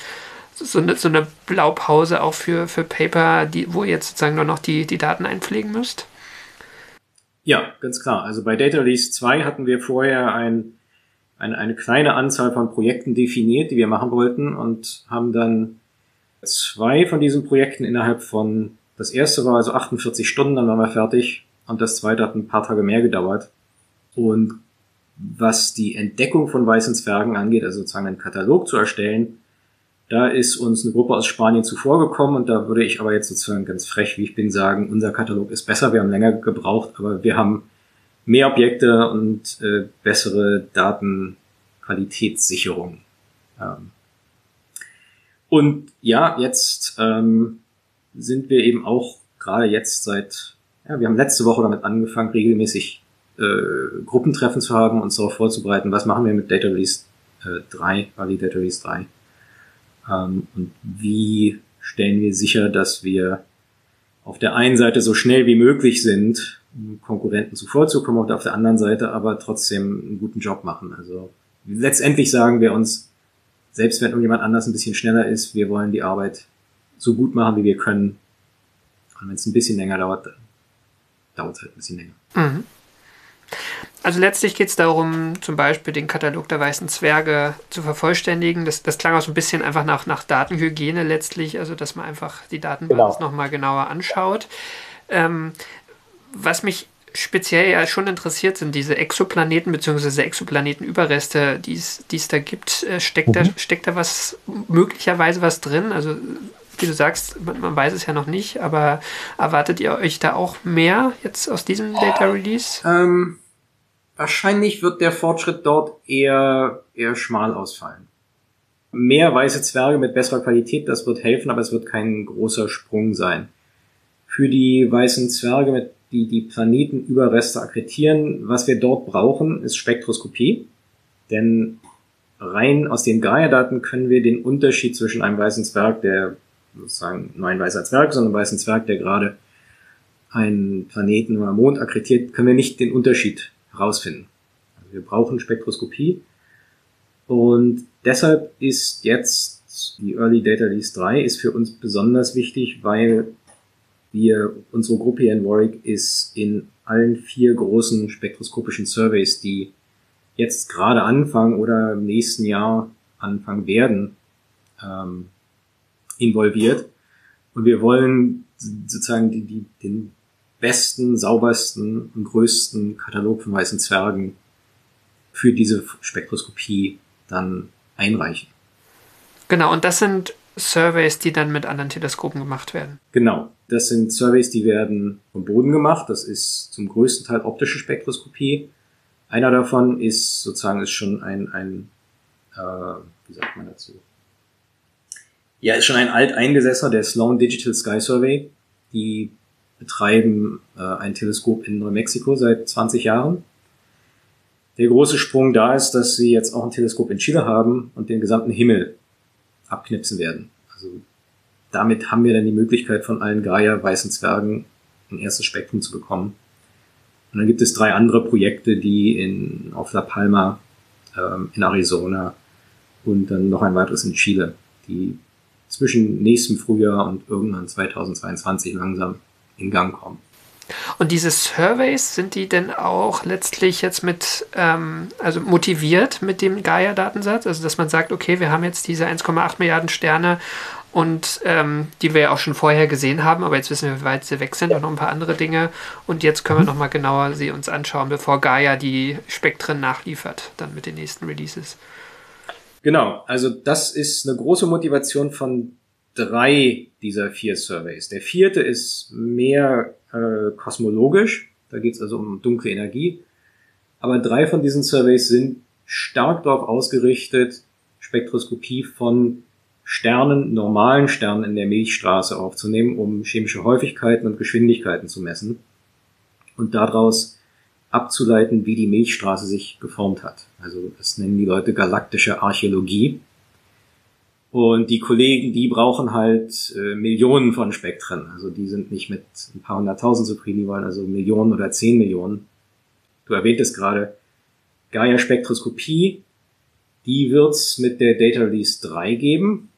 S4: so eine, so eine Blaupause auch für, für Paper, die, wo ihr jetzt sozusagen nur noch die, die Daten einpflegen müsst?
S3: Ja, ganz klar. Also bei Data Release 2 hatten wir vorher ein, ein, eine kleine Anzahl von Projekten definiert, die wir machen wollten und haben dann zwei von diesen Projekten innerhalb von, das erste war also 48 Stunden, dann waren wir fertig und das zweite hat ein paar Tage mehr gedauert. Und was die Entdeckung von weißen Zwergen angeht, also sozusagen einen Katalog zu erstellen, da ist uns eine Gruppe aus Spanien zuvorgekommen und da würde ich aber jetzt sozusagen ganz frech, wie ich bin, sagen, unser Katalog ist besser, wir haben länger gebraucht, aber wir haben mehr Objekte und äh, bessere Datenqualitätssicherung. Ähm. Und ja, jetzt ähm, sind wir eben auch gerade jetzt seit, ja, wir haben letzte Woche damit angefangen, regelmäßig äh, Gruppentreffen zu haben, uns darauf vorzubereiten, was machen wir mit Data Release äh, 3, Valid Data Release 3. Ähm, und wie stellen wir sicher, dass wir auf der einen Seite so schnell wie möglich sind, um Konkurrenten zuvorzukommen, und auf der anderen Seite aber trotzdem einen guten Job machen. Also letztendlich sagen wir uns, selbst wenn irgendjemand anders ein bisschen schneller ist, wir wollen die Arbeit so gut machen, wie wir können. Und wenn es ein bisschen länger dauert, dauert es halt ein bisschen länger. Mhm.
S4: Also letztlich geht es darum, zum Beispiel den Katalog der weißen Zwerge zu vervollständigen. Das, das klang auch so ein bisschen einfach nach, nach Datenhygiene letztlich, also dass man einfach die Datenbasis genau. nochmal genauer anschaut. Ähm, was mich speziell ja schon interessiert, sind diese Exoplaneten bzw. Exoplanetenüberreste, die es da gibt. Äh, steckt, mhm. da, steckt da was möglicherweise was drin? Also wie du sagst, man, man, weiß es ja noch nicht, aber erwartet ihr euch da auch mehr jetzt aus diesem Data Release?
S3: Ähm, wahrscheinlich wird der Fortschritt dort eher, eher schmal ausfallen. Mehr weiße Zwerge mit besserer Qualität, das wird helfen, aber es wird kein großer Sprung sein. Für die weißen Zwerge, mit die die Planetenüberreste akkretieren, was wir dort brauchen, ist Spektroskopie. Denn rein aus den Gaia-Daten können wir den Unterschied zwischen einem weißen Zwerg, der sozusagen nur ein weißer Zwerg, sondern ein weißen Zwerg, der gerade einen Planeten oder Mond akkretiert, können wir nicht den Unterschied herausfinden. Also wir brauchen Spektroskopie. Und deshalb ist jetzt die Early Data Release 3 ist für uns besonders wichtig, weil wir, unsere Gruppe hier in Warwick ist in allen vier großen spektroskopischen Surveys, die jetzt gerade anfangen oder im nächsten Jahr anfangen werden, ähm, involviert. Und wir wollen sozusagen die, die, den besten, saubersten und größten Katalog von weißen Zwergen für diese Spektroskopie dann einreichen.
S4: Genau, und das sind Surveys, die dann mit anderen Teleskopen gemacht werden.
S3: Genau, das sind Surveys, die werden vom Boden gemacht. Das ist zum größten Teil optische Spektroskopie. Einer davon ist sozusagen ist schon ein, ein äh, wie sagt man dazu? Ja, ist schon ein alteingesessener, der Sloan Digital Sky Survey. Die betreiben äh, ein Teleskop in Neumexiko seit 20 Jahren. Der große Sprung da ist, dass sie jetzt auch ein Teleskop in Chile haben und den gesamten Himmel abknipsen werden. Also damit haben wir dann die Möglichkeit von allen Gaia weißen Zwergen ein erstes Spektrum zu bekommen. Und dann gibt es drei andere Projekte, die in, auf La Palma, ähm, in Arizona und dann noch ein weiteres in Chile, die zwischen nächstem Frühjahr und irgendwann 2022 langsam in Gang kommen.
S4: Und diese Surveys, sind die denn auch letztlich jetzt mit, ähm, also motiviert mit dem Gaia-Datensatz? Also, dass man sagt, okay, wir haben jetzt diese 1,8 Milliarden Sterne und ähm, die wir ja auch schon vorher gesehen haben, aber jetzt wissen wir, wie weit sie weg sind und noch ein paar andere Dinge. Und jetzt können wir mhm. nochmal genauer sie uns anschauen, bevor Gaia die Spektren nachliefert, dann mit den nächsten Releases.
S3: Genau, also das ist eine große Motivation von drei dieser vier Surveys. Der vierte ist mehr äh, kosmologisch, da geht es also um dunkle Energie. Aber drei von diesen Surveys sind stark darauf ausgerichtet, Spektroskopie von Sternen, normalen Sternen in der Milchstraße aufzunehmen, um chemische Häufigkeiten und Geschwindigkeiten zu messen und daraus abzuleiten, wie die Milchstraße sich geformt hat. Also das nennen die Leute galaktische Archäologie. Und die Kollegen, die brauchen halt äh, Millionen von Spektren. Also die sind nicht mit ein paar hunderttausend zufrieden, die wollen also Millionen oder zehn Millionen. Du erwähntest gerade Gaia-Spektroskopie. Die wird's mit der Data Release 3 geben.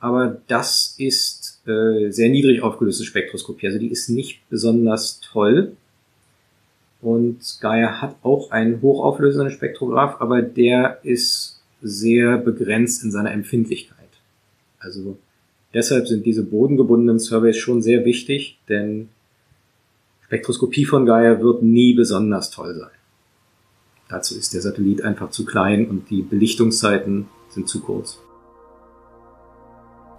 S3: aber das ist äh, sehr niedrig aufgelöste Spektroskopie. Also die ist nicht besonders toll. Und Gaia hat auch einen hochauflösenden Spektrograph, aber der ist sehr begrenzt in seiner Empfindlichkeit. Also deshalb sind diese bodengebundenen Surveys schon sehr wichtig, denn Spektroskopie von Gaia wird nie besonders toll sein. Dazu ist der Satellit einfach zu klein und die Belichtungszeiten sind zu kurz.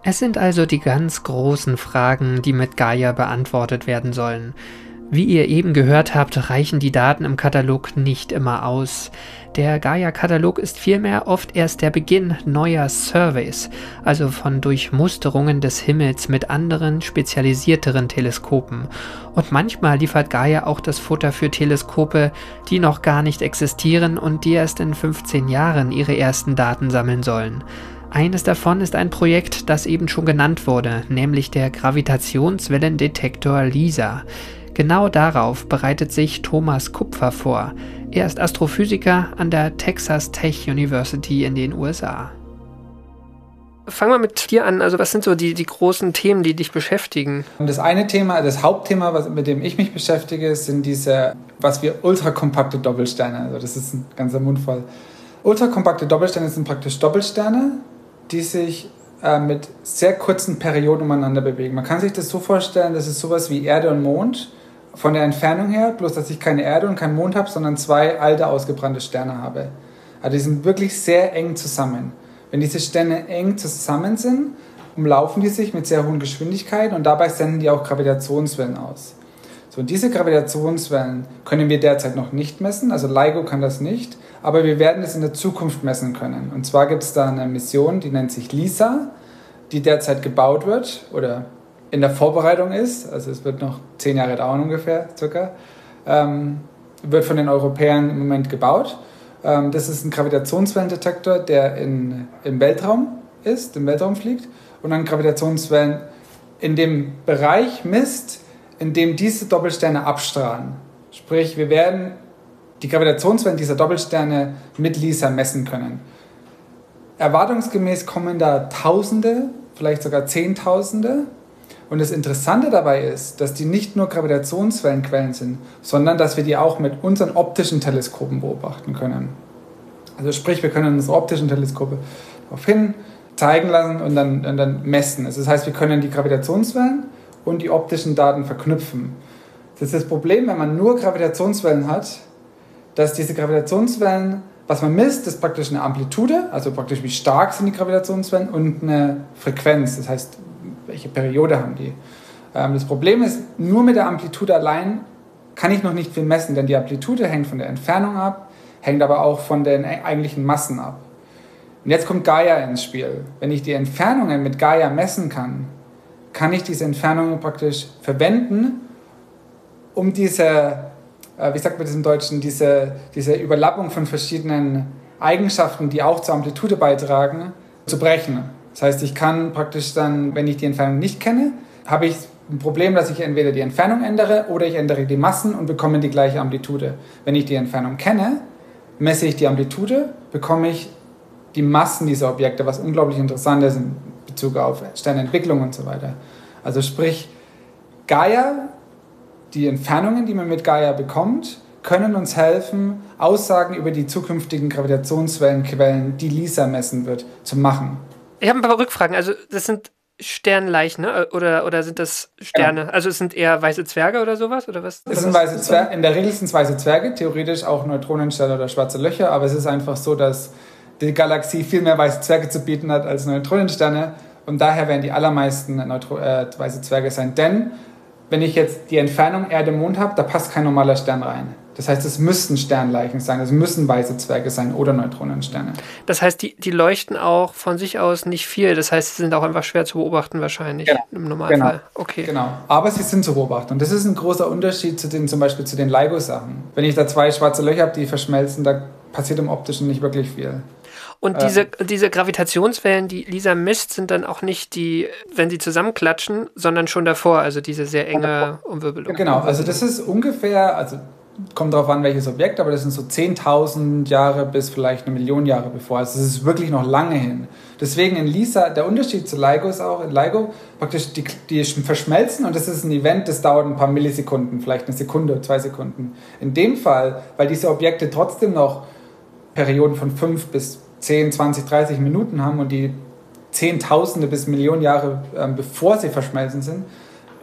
S4: Es sind also die ganz großen Fragen, die mit Gaia beantwortet werden sollen. Wie ihr eben gehört habt, reichen die Daten im Katalog nicht immer aus. Der Gaia-Katalog ist vielmehr oft erst der Beginn neuer Surveys, also von Durchmusterungen des Himmels mit anderen, spezialisierteren Teleskopen. Und manchmal liefert Gaia auch das Futter für Teleskope, die noch gar nicht existieren und die erst in 15 Jahren ihre ersten Daten sammeln sollen. Eines davon ist ein Projekt, das eben schon genannt wurde, nämlich der Gravitationswellendetektor LISA. Genau darauf bereitet sich Thomas Kupfer vor. Er ist Astrophysiker an der Texas Tech University in den USA. Fangen wir mit dir an. Also was sind so die, die großen Themen, die dich beschäftigen?
S1: Das eine Thema, das Hauptthema, was, mit dem ich mich beschäftige, sind diese, was wir ultrakompakte Doppelsterne. Also das ist ein ganzer Mund voll. Ultrakompakte Doppelsterne sind praktisch Doppelsterne, die sich äh, mit sehr kurzen Perioden umeinander bewegen. Man kann sich das so vorstellen, das ist sowas wie Erde und Mond von der Entfernung her, bloß dass ich keine Erde und keinen Mond habe, sondern zwei alte ausgebrannte Sterne habe. Also die sind wirklich sehr eng zusammen. Wenn diese Sterne eng zusammen sind, umlaufen die sich mit sehr hohen Geschwindigkeiten und dabei senden die auch Gravitationswellen aus. So, und diese Gravitationswellen können wir derzeit noch nicht messen, also LIGO kann das nicht, aber wir werden es in der Zukunft messen können. Und zwar gibt es da eine Mission, die nennt sich LISA, die derzeit gebaut wird oder in der Vorbereitung ist, also es wird noch zehn Jahre dauern ungefähr, circa, ähm, wird von den Europäern im Moment gebaut. Ähm, das ist ein Gravitationswellendetektor, der in, im Weltraum ist, im Weltraum fliegt und dann Gravitationswellen in dem Bereich misst, in dem diese Doppelsterne abstrahlen. Sprich, wir werden die Gravitationswellen dieser Doppelsterne mit LISA messen können. Erwartungsgemäß kommen da Tausende, vielleicht sogar Zehntausende und das Interessante dabei ist, dass die nicht nur Gravitationswellenquellen sind, sondern dass wir die auch mit unseren optischen Teleskopen beobachten können. Also sprich, wir können unsere optischen Teleskope darauf hin zeigen lassen und dann, und dann messen. Also das heißt, wir können die Gravitationswellen und die optischen Daten verknüpfen. Das ist das Problem, wenn man nur Gravitationswellen hat, dass diese Gravitationswellen, was man misst, ist praktisch eine Amplitude, also praktisch wie stark sind die Gravitationswellen und eine Frequenz, das heißt welche Periode haben die. Ähm, das Problem ist, nur mit der Amplitude allein kann ich noch nicht viel messen, denn die Amplitude hängt von der Entfernung ab, hängt aber auch von den eigentlichen Massen ab. Und jetzt kommt Gaia ins Spiel. Wenn ich die Entfernungen mit Gaia messen kann, kann ich diese Entfernungen praktisch verwenden, um diese, äh, wie sagt man das im Deutschen, diese, diese Überlappung von verschiedenen Eigenschaften, die auch zur Amplitude beitragen, zu brechen. Das heißt, ich kann praktisch dann, wenn ich die Entfernung nicht kenne, habe ich ein Problem, dass ich entweder die Entfernung ändere oder ich ändere die Massen und bekomme die gleiche Amplitude. Wenn ich die Entfernung kenne, messe ich die Amplitude, bekomme ich die Massen dieser Objekte, was unglaublich interessant ist in Bezug auf Sternentwicklung und so weiter. Also sprich, Gaia, die Entfernungen, die man mit Gaia bekommt, können uns helfen, Aussagen über die zukünftigen Gravitationswellenquellen, die LISA messen wird, zu machen.
S4: Ich habe ein paar Rückfragen. Also, das sind Sternleichen, ne? Oder, oder sind das Sterne? Ja. Also es sind eher weiße Zwerge oder sowas? Oder was?
S1: Es sind weiße Zwerge. In der Regel sind es weiße Zwerge, theoretisch auch Neutronensterne oder schwarze Löcher, aber es ist einfach so, dass die Galaxie viel mehr weiße Zwerge zu bieten hat als Neutronensterne. Und daher werden die allermeisten Neutro äh, weiße Zwerge sein. Denn wenn ich jetzt die Entfernung Erde-Mond habe, da passt kein normaler Stern rein. Das heißt, es müssten Sternleichen sein, es müssen weiße Zwerge sein oder Neutronensterne.
S4: Das heißt, die, die leuchten auch von sich aus nicht viel. Das heißt, sie sind auch einfach schwer zu beobachten wahrscheinlich genau. im Normalfall.
S1: Genau. Okay. Genau. Aber sie sind zu beobachten. Und das ist ein großer Unterschied zu den zum Beispiel zu den LIGO-Sachen. Wenn ich da zwei schwarze Löcher habe, die verschmelzen, da passiert im Optischen nicht wirklich viel.
S4: Und diese, ähm, diese Gravitationswellen, die Lisa misst, sind dann auch nicht die, wenn sie zusammenklatschen, sondern schon davor, also diese sehr enge Umwirbelung.
S1: Genau, also das ist ungefähr, also kommt darauf an, welches Objekt, aber das sind so 10.000 Jahre bis vielleicht eine Million Jahre bevor. Also es ist wirklich noch lange hin. Deswegen in LISA, der Unterschied zu LIGO ist auch, in LIGO praktisch die, die verschmelzen und das ist ein Event, das dauert ein paar Millisekunden, vielleicht eine Sekunde, zwei Sekunden. In dem Fall, weil diese Objekte trotzdem noch Perioden von 5 bis 10, 20, 30 Minuten haben und die Zehntausende bis Millionen Jahre äh, bevor sie verschmelzen sind,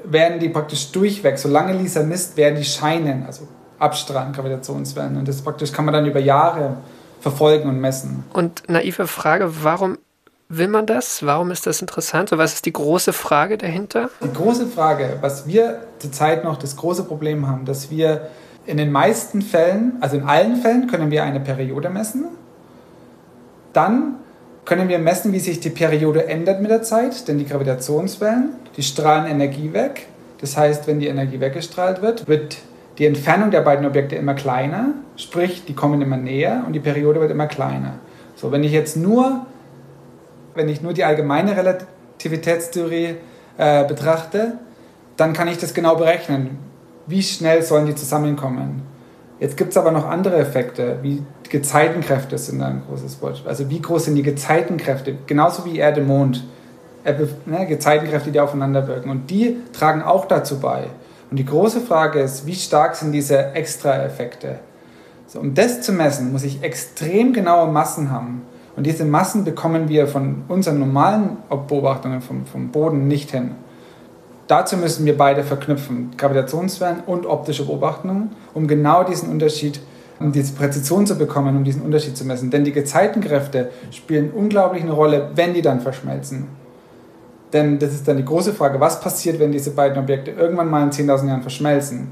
S1: werden die praktisch durchweg, solange Lisa misst, werden die scheinen, also abstrahlen, Gravitationswellen. Und das praktisch kann man dann über Jahre verfolgen und messen.
S4: Und naive Frage, warum will man das? Warum ist das interessant? So, was ist die große Frage dahinter?
S1: Die große Frage, was wir zurzeit noch das große Problem haben, dass wir in den meisten Fällen, also in allen Fällen können wir eine Periode messen. Dann können wir messen, wie sich die Periode ändert mit der Zeit, denn die Gravitationswellen, die strahlen Energie weg. Das heißt, wenn die Energie weggestrahlt wird, wird die Entfernung der beiden Objekte immer kleiner, sprich, die kommen immer näher und die Periode wird immer kleiner. So, wenn ich jetzt nur, wenn ich nur die allgemeine Relativitätstheorie äh, betrachte, dann kann ich das genau berechnen. Wie schnell sollen die zusammenkommen? Jetzt gibt es aber noch andere Effekte, wie Gezeitenkräfte sind ein großes Wort. Also wie groß sind die Gezeitenkräfte? Genauso wie Erde, Mond. Ne, Gezeitenkräfte, die aufeinander wirken. Und die tragen auch dazu bei. Und die große Frage ist, wie stark sind diese Extraeffekte? So, um das zu messen, muss ich extrem genaue Massen haben. Und diese Massen bekommen wir von unseren normalen Beobachtungen vom, vom Boden nicht hin. Dazu müssen wir beide verknüpfen, Gravitationswellen und optische Beobachtungen, um genau diesen Unterschied, um diese Präzision zu bekommen, um diesen Unterschied zu messen. Denn die Gezeitenkräfte spielen unglaublich eine Rolle, wenn die dann verschmelzen. Denn das ist dann die große Frage, was passiert, wenn diese beiden Objekte irgendwann mal in 10.000 Jahren verschmelzen?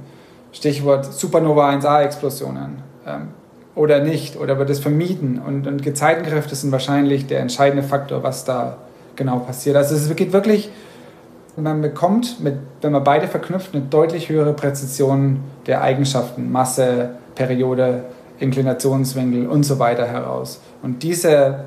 S1: Stichwort Supernova 1A-Explosionen. Ähm, oder nicht? Oder wird es vermieden? Und, und Gezeitenkräfte sind wahrscheinlich der entscheidende Faktor, was da genau passiert. Also es geht wirklich, man bekommt, mit, wenn man beide verknüpft, eine deutlich höhere Präzision der Eigenschaften, Masse, Periode, Inklinationswinkel und so weiter heraus. Und diese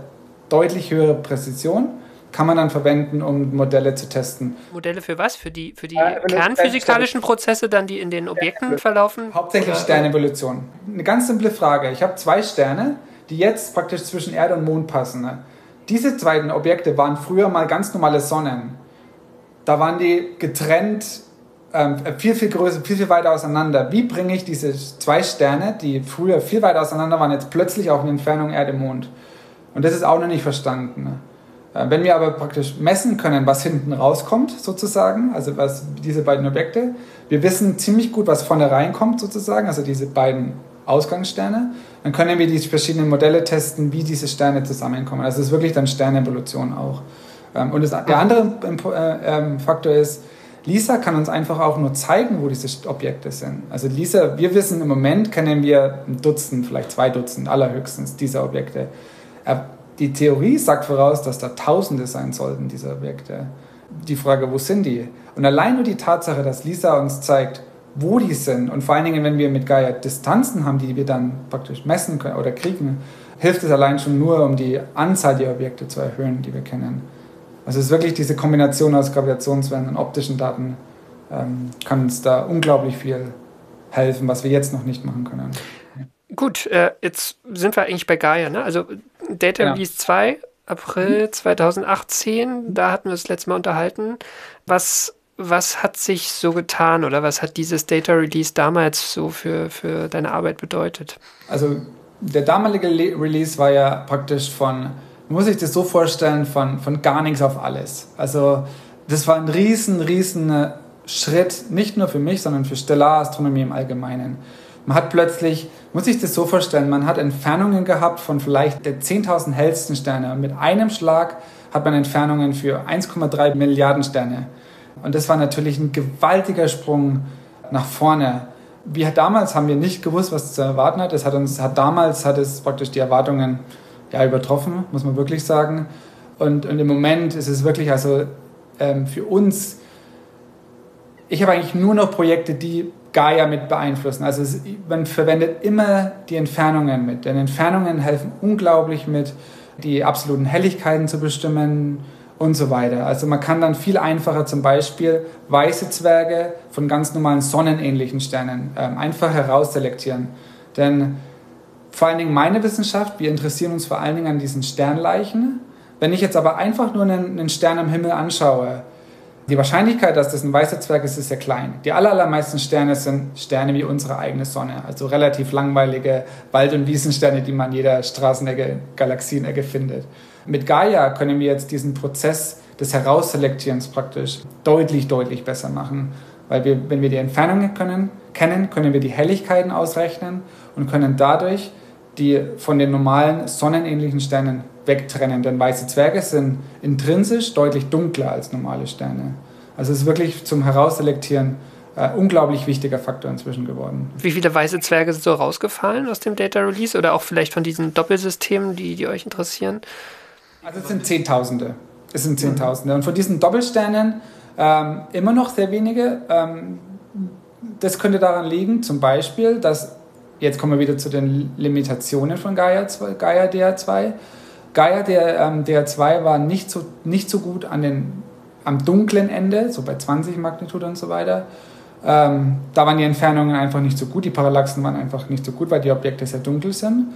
S1: deutlich höhere Präzision kann man dann verwenden, um Modelle zu testen.
S4: Modelle für was? Für die, für die äh, kernphysikalischen Prozesse, dann die in den Objekten verlaufen?
S1: Hauptsächlich Sternevolution. Eine ganz simple Frage. Ich habe zwei Sterne, die jetzt praktisch zwischen Erde und Mond passen. Ne? Diese beiden Objekte waren früher mal ganz normale Sonnen. Da waren die getrennt, ähm, viel, viel größer, viel, viel weiter auseinander. Wie bringe ich diese zwei Sterne, die früher viel weiter auseinander waren, jetzt plötzlich auf eine Entfernung Erde-Mond? Und das ist auch noch nicht verstanden. Ne? Äh, wenn wir aber praktisch messen können, was hinten rauskommt, sozusagen, also was diese beiden Objekte, wir wissen ziemlich gut, was vorne reinkommt, sozusagen, also diese beiden Ausgangssterne, dann können wir die verschiedenen Modelle testen, wie diese Sterne zusammenkommen. Also es ist wirklich dann Sternevolution auch. Ähm, und das, der andere äh, ähm, Faktor ist, Lisa kann uns einfach auch nur zeigen, wo diese Objekte sind. Also Lisa, wir wissen im Moment, kennen wir ein Dutzend, vielleicht zwei Dutzend allerhöchstens dieser Objekte die Theorie sagt voraus, dass da Tausende sein sollten, diese Objekte. Die Frage, wo sind die? Und allein nur die Tatsache, dass Lisa uns zeigt, wo die sind und vor allen Dingen, wenn wir mit Gaia Distanzen haben, die wir dann praktisch messen können oder kriegen, hilft es allein schon nur, um die Anzahl der Objekte zu erhöhen, die wir kennen. Also es ist wirklich diese Kombination aus Gravitationswellen und optischen Daten ähm, kann uns da unglaublich viel helfen, was wir jetzt noch nicht machen können.
S4: Gut, äh, jetzt sind wir eigentlich bei Gaia. Ne? Also Data. Release 2, April 2018, mhm. da hatten wir das letzte Mal unterhalten. Was, was hat sich so getan oder was hat dieses Data Release damals so für, für deine Arbeit bedeutet?
S1: Also der damalige Release war ja praktisch von, muss ich das so vorstellen, von, von gar nichts auf alles. Also das war ein riesen, riesen Schritt, nicht nur für mich, sondern für Stellarastronomie im Allgemeinen. Man hat plötzlich, muss ich das so vorstellen, man hat Entfernungen gehabt von vielleicht der 10.000 hellsten Sterne. Und mit einem Schlag hat man Entfernungen für 1,3 Milliarden Sterne. Und das war natürlich ein gewaltiger Sprung nach vorne. Wir damals haben wir nicht gewusst, was zu erwarten hat. Es hat uns, hat damals hat es praktisch die Erwartungen ja, übertroffen, muss man wirklich sagen. Und, und im Moment ist es wirklich also ähm, für uns, ich habe eigentlich nur noch Projekte, die Gaia mit beeinflussen. Also es, man verwendet immer die Entfernungen mit, denn Entfernungen helfen unglaublich mit, die absoluten Helligkeiten zu bestimmen und so weiter. Also man kann dann viel einfacher zum Beispiel weiße Zwerge von ganz normalen sonnenähnlichen Sternen ähm, einfach herausselektieren. Denn vor allen Dingen meine Wissenschaft, wir interessieren uns vor allen Dingen an diesen Sternleichen. Wenn ich jetzt aber einfach nur einen, einen Stern am Himmel anschaue, die Wahrscheinlichkeit, dass das ein weißer Zwerg ist, ist sehr klein. Die allermeisten Sterne sind Sterne wie unsere eigene Sonne, also relativ langweilige Wald- und Wiesensterne, die man jeder Straßenecke, Galaxienecke findet. Mit Gaia können wir jetzt diesen Prozess des Herausselektierens praktisch deutlich, deutlich besser machen. Weil wir, wenn wir die Entfernungen können, kennen, können wir die Helligkeiten ausrechnen und können dadurch die von den normalen sonnenähnlichen Sternen wegtrennen. Denn weiße Zwerge sind intrinsisch deutlich dunkler als normale Sterne. Also es ist wirklich zum Herausselektieren äh, unglaublich wichtiger Faktor inzwischen geworden.
S4: Wie viele weiße Zwerge sind so rausgefallen aus dem Data Release oder auch vielleicht von diesen Doppelsystemen, die, die euch interessieren?
S1: Also es sind Zehntausende. Es sind Zehntausende. Und von diesen Doppelsternen ähm, immer noch sehr wenige. Ähm, das könnte daran liegen, zum Beispiel, dass, jetzt kommen wir wieder zu den Limitationen von Gaia, 2, Gaia DR2. Gaia der, ähm, DR2 war nicht so, nicht so gut an den, am dunklen Ende, so bei 20 Magnitude und so weiter. Ähm, da waren die Entfernungen einfach nicht so gut, die Parallaxen waren einfach nicht so gut, weil die Objekte sehr dunkel sind.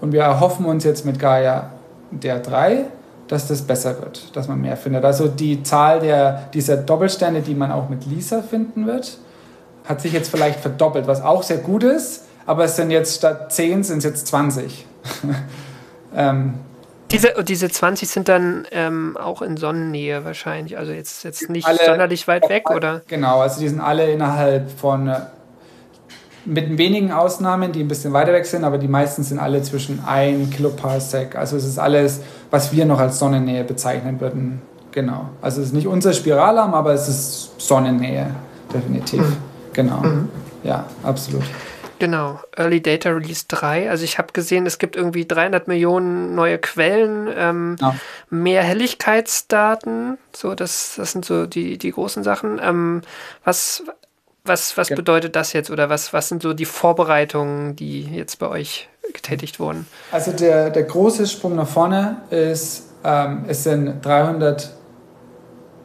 S1: Und wir erhoffen uns jetzt mit Gaia der 3, dass das besser wird, dass man mehr findet. Also die Zahl der, dieser Doppelsterne, die man auch mit LISA finden wird, hat sich jetzt vielleicht verdoppelt, was auch sehr gut ist, aber es sind jetzt statt 10 sind es jetzt 20. (laughs)
S4: ähm, diese, diese 20 sind dann ähm, auch in Sonnennähe wahrscheinlich, also jetzt, jetzt nicht alle, sonderlich weit weg, oder?
S1: Genau, also die sind alle innerhalb von äh, mit wenigen Ausnahmen, die ein bisschen weiter weg sind, aber die meisten sind alle zwischen 1 Kiloparsec. Also es ist alles, was wir noch als Sonnennähe bezeichnen würden. Genau. Also es ist nicht unser Spiralarm, aber es ist Sonnennähe, definitiv. Mhm. Genau. Mhm. Ja, absolut.
S4: Genau, Early Data Release 3. Also ich habe gesehen, es gibt irgendwie 300 Millionen neue Quellen, ähm, ja. mehr Helligkeitsdaten. So, das, das sind so die, die großen Sachen. Ähm, was, was, was bedeutet das jetzt oder was, was sind so die Vorbereitungen, die jetzt bei euch getätigt wurden?
S1: Also der, der große Sprung nach vorne ist, ähm, es sind 300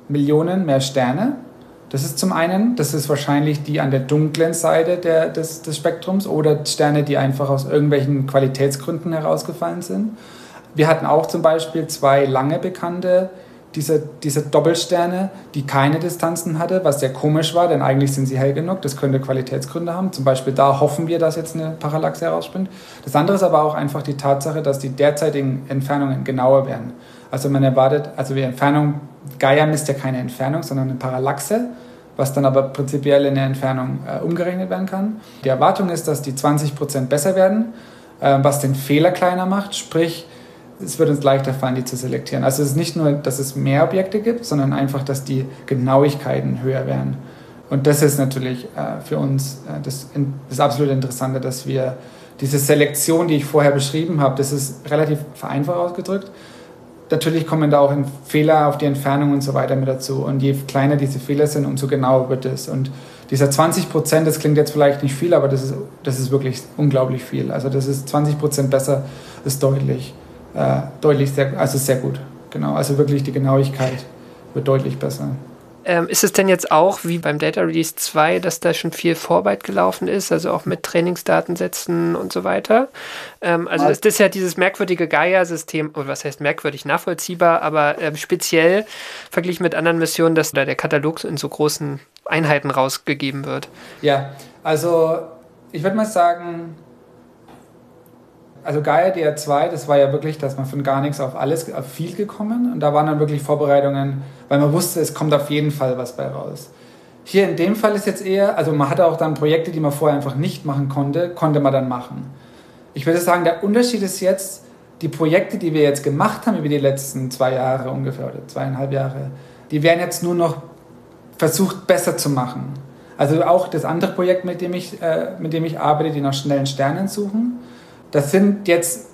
S1: Millionen mehr Sterne. Das ist zum einen, das ist wahrscheinlich die an der dunklen Seite der, des, des Spektrums oder Sterne, die einfach aus irgendwelchen Qualitätsgründen herausgefallen sind. Wir hatten auch zum Beispiel zwei lange bekannte diese, diese Doppelsterne, die keine Distanzen hatte, was sehr komisch war, denn eigentlich sind sie hell genug. Das könnte Qualitätsgründe haben. Zum Beispiel da hoffen wir, dass jetzt eine Parallaxe herausspringt. Das andere ist aber auch einfach die Tatsache, dass die derzeitigen Entfernungen genauer werden. Also man erwartet, also die Entfernung, Gaia misst ja keine Entfernung, sondern eine Parallaxe, was dann aber prinzipiell in der Entfernung äh, umgerechnet werden kann. Die Erwartung ist, dass die 20% besser werden, äh, was den Fehler kleiner macht, sprich es wird uns leichter fallen, die zu selektieren. Also es ist nicht nur, dass es mehr Objekte gibt, sondern einfach, dass die Genauigkeiten höher werden. Und das ist natürlich äh, für uns äh, das, das absolut Interessante, dass wir diese Selektion, die ich vorher beschrieben habe, das ist relativ vereinfacht ausgedrückt. Natürlich kommen da auch Fehler auf die Entfernung und so weiter mit dazu. Und je kleiner diese Fehler sind, umso genauer wird es. Und dieser 20 Prozent, das klingt jetzt vielleicht nicht viel, aber das ist, das ist wirklich unglaublich viel. Also das ist 20 Prozent besser, ist deutlich äh, deutlich sehr, also sehr gut. Genau, also wirklich die Genauigkeit wird deutlich besser.
S4: Ähm, ist es denn jetzt auch wie beim Data Release 2, dass da schon viel Vorarbeit gelaufen ist, also auch mit Trainingsdatensätzen und so weiter? Ähm, also ist das ja dieses merkwürdige Gaia-System, oder was heißt merkwürdig, nachvollziehbar, aber ähm, speziell verglichen mit anderen Missionen, dass da der Katalog in so großen Einheiten rausgegeben wird.
S1: Ja, also ich würde mal sagen, also Gaia DR2, das war ja wirklich, dass man von gar nichts auf alles, auf viel gekommen und da waren dann wirklich Vorbereitungen, weil man wusste, es kommt auf jeden Fall was bei raus. Hier in dem Fall ist jetzt eher, also man hatte auch dann Projekte, die man vorher einfach nicht machen konnte, konnte man dann machen. Ich würde sagen, der Unterschied ist jetzt, die Projekte, die wir jetzt gemacht haben über die letzten zwei Jahre ungefähr oder zweieinhalb Jahre, die werden jetzt nur noch versucht besser zu machen. Also auch das andere Projekt, mit dem ich, äh, mit dem ich arbeite, die nach schnellen Sternen suchen, das sind jetzt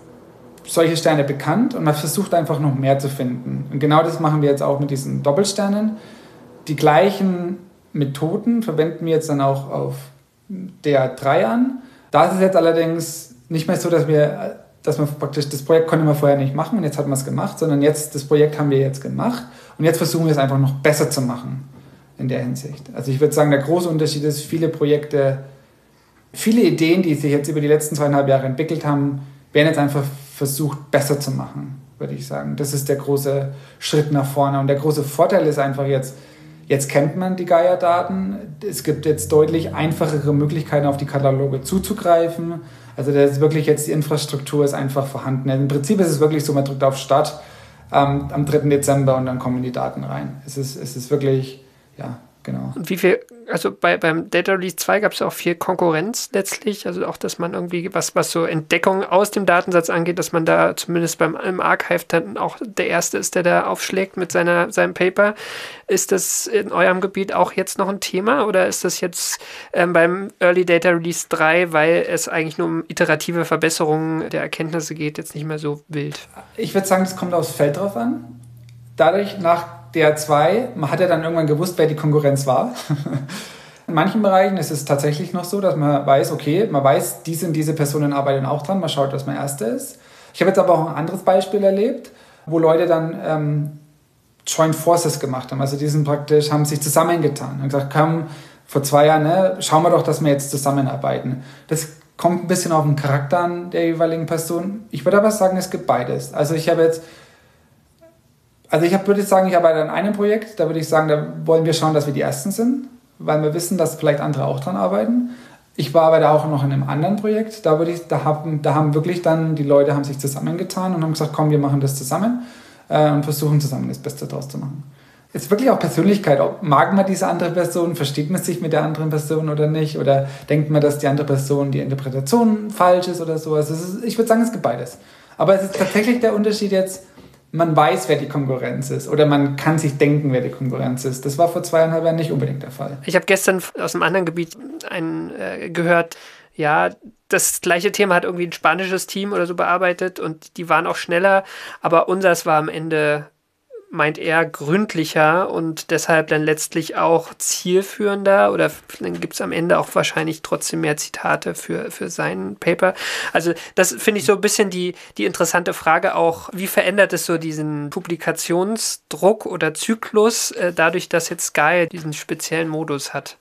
S1: solche Sterne bekannt und man versucht einfach noch mehr zu finden. Und genau das machen wir jetzt auch mit diesen Doppelsternen. Die gleichen Methoden verwenden wir jetzt dann auch auf DR3 an. Da ist es jetzt allerdings nicht mehr so, dass wir dass man praktisch das Projekt konnte man vorher nicht machen und jetzt hat man es gemacht, sondern jetzt das Projekt haben wir jetzt gemacht Und jetzt versuchen wir es einfach noch besser zu machen in der Hinsicht. Also ich würde sagen, der große Unterschied ist, viele Projekte, viele Ideen, die sich jetzt über die letzten zweieinhalb Jahre entwickelt haben, werden jetzt einfach versucht, besser zu machen, würde ich sagen. Das ist der große Schritt nach vorne. Und der große Vorteil ist einfach jetzt, jetzt kennt man die Gaia-Daten. Es gibt jetzt deutlich einfachere Möglichkeiten, auf die Kataloge zuzugreifen. Also das ist wirklich jetzt die Infrastruktur ist einfach vorhanden. Im Prinzip ist es wirklich so, man drückt auf Start ähm, am 3. Dezember und dann kommen die Daten rein. Es ist, es ist wirklich, ja, genau.
S4: Und wie viel, also bei, beim Data Release 2 gab es auch viel Konkurrenz letztlich, also auch, dass man irgendwie, was, was so Entdeckung aus dem Datensatz angeht, dass man da zumindest beim im Archive dann auch der Erste ist, der da aufschlägt mit seiner, seinem Paper. Ist das in eurem Gebiet auch jetzt noch ein Thema oder ist das jetzt ähm, beim Early Data Release 3, weil es eigentlich nur um iterative Verbesserungen der Erkenntnisse geht, jetzt nicht mehr so wild?
S1: Ich würde sagen, es kommt aufs Feld drauf an. Dadurch nach DR2, man hat ja dann irgendwann gewusst, wer die Konkurrenz war. (laughs) In manchen Bereichen ist es tatsächlich noch so, dass man weiß, okay, man weiß, diese und diese Personen arbeiten auch dran, man schaut, dass man Erster ist. Ich habe jetzt aber auch ein anderes Beispiel erlebt, wo Leute dann ähm, Joint Forces gemacht haben. Also die sind praktisch, haben sich zusammengetan und gesagt, komm, vor zwei Jahren, ne, schauen wir doch, dass wir jetzt zusammenarbeiten. Das kommt ein bisschen auf den Charakter an der jeweiligen Person. Ich würde aber sagen, es gibt beides. Also ich habe jetzt also ich würde sagen, ich arbeite an einem Projekt, da würde ich sagen, da wollen wir schauen, dass wir die Ersten sind, weil wir wissen, dass vielleicht andere auch dran arbeiten. Ich war aber da auch noch in einem anderen Projekt, da, würde ich, da, haben, da haben wirklich dann die Leute haben sich zusammengetan und haben gesagt, komm, wir machen das zusammen äh, und versuchen zusammen das Beste daraus zu machen. Ist wirklich auch Persönlichkeit. Mag man diese andere Person, versteht man sich mit der anderen Person oder nicht? Oder denkt man, dass die andere Person die Interpretation falsch ist oder so? Also ich würde sagen, es gibt beides. Aber es ist tatsächlich der Unterschied jetzt, man weiß, wer die Konkurrenz ist oder man kann sich denken, wer die Konkurrenz ist. Das war vor zweieinhalb Jahren nicht unbedingt der Fall.
S4: Ich habe gestern aus einem anderen Gebiet ein, äh, gehört, ja, das gleiche Thema hat irgendwie ein spanisches Team oder so bearbeitet und die waren auch schneller, aber unseres war am Ende meint er, gründlicher und deshalb dann letztlich auch zielführender oder dann gibt es am Ende auch wahrscheinlich trotzdem mehr Zitate für, für sein Paper. Also das finde ich so ein bisschen die, die interessante Frage auch, wie verändert es so diesen Publikationsdruck oder Zyklus äh, dadurch, dass jetzt Sky diesen speziellen Modus hat?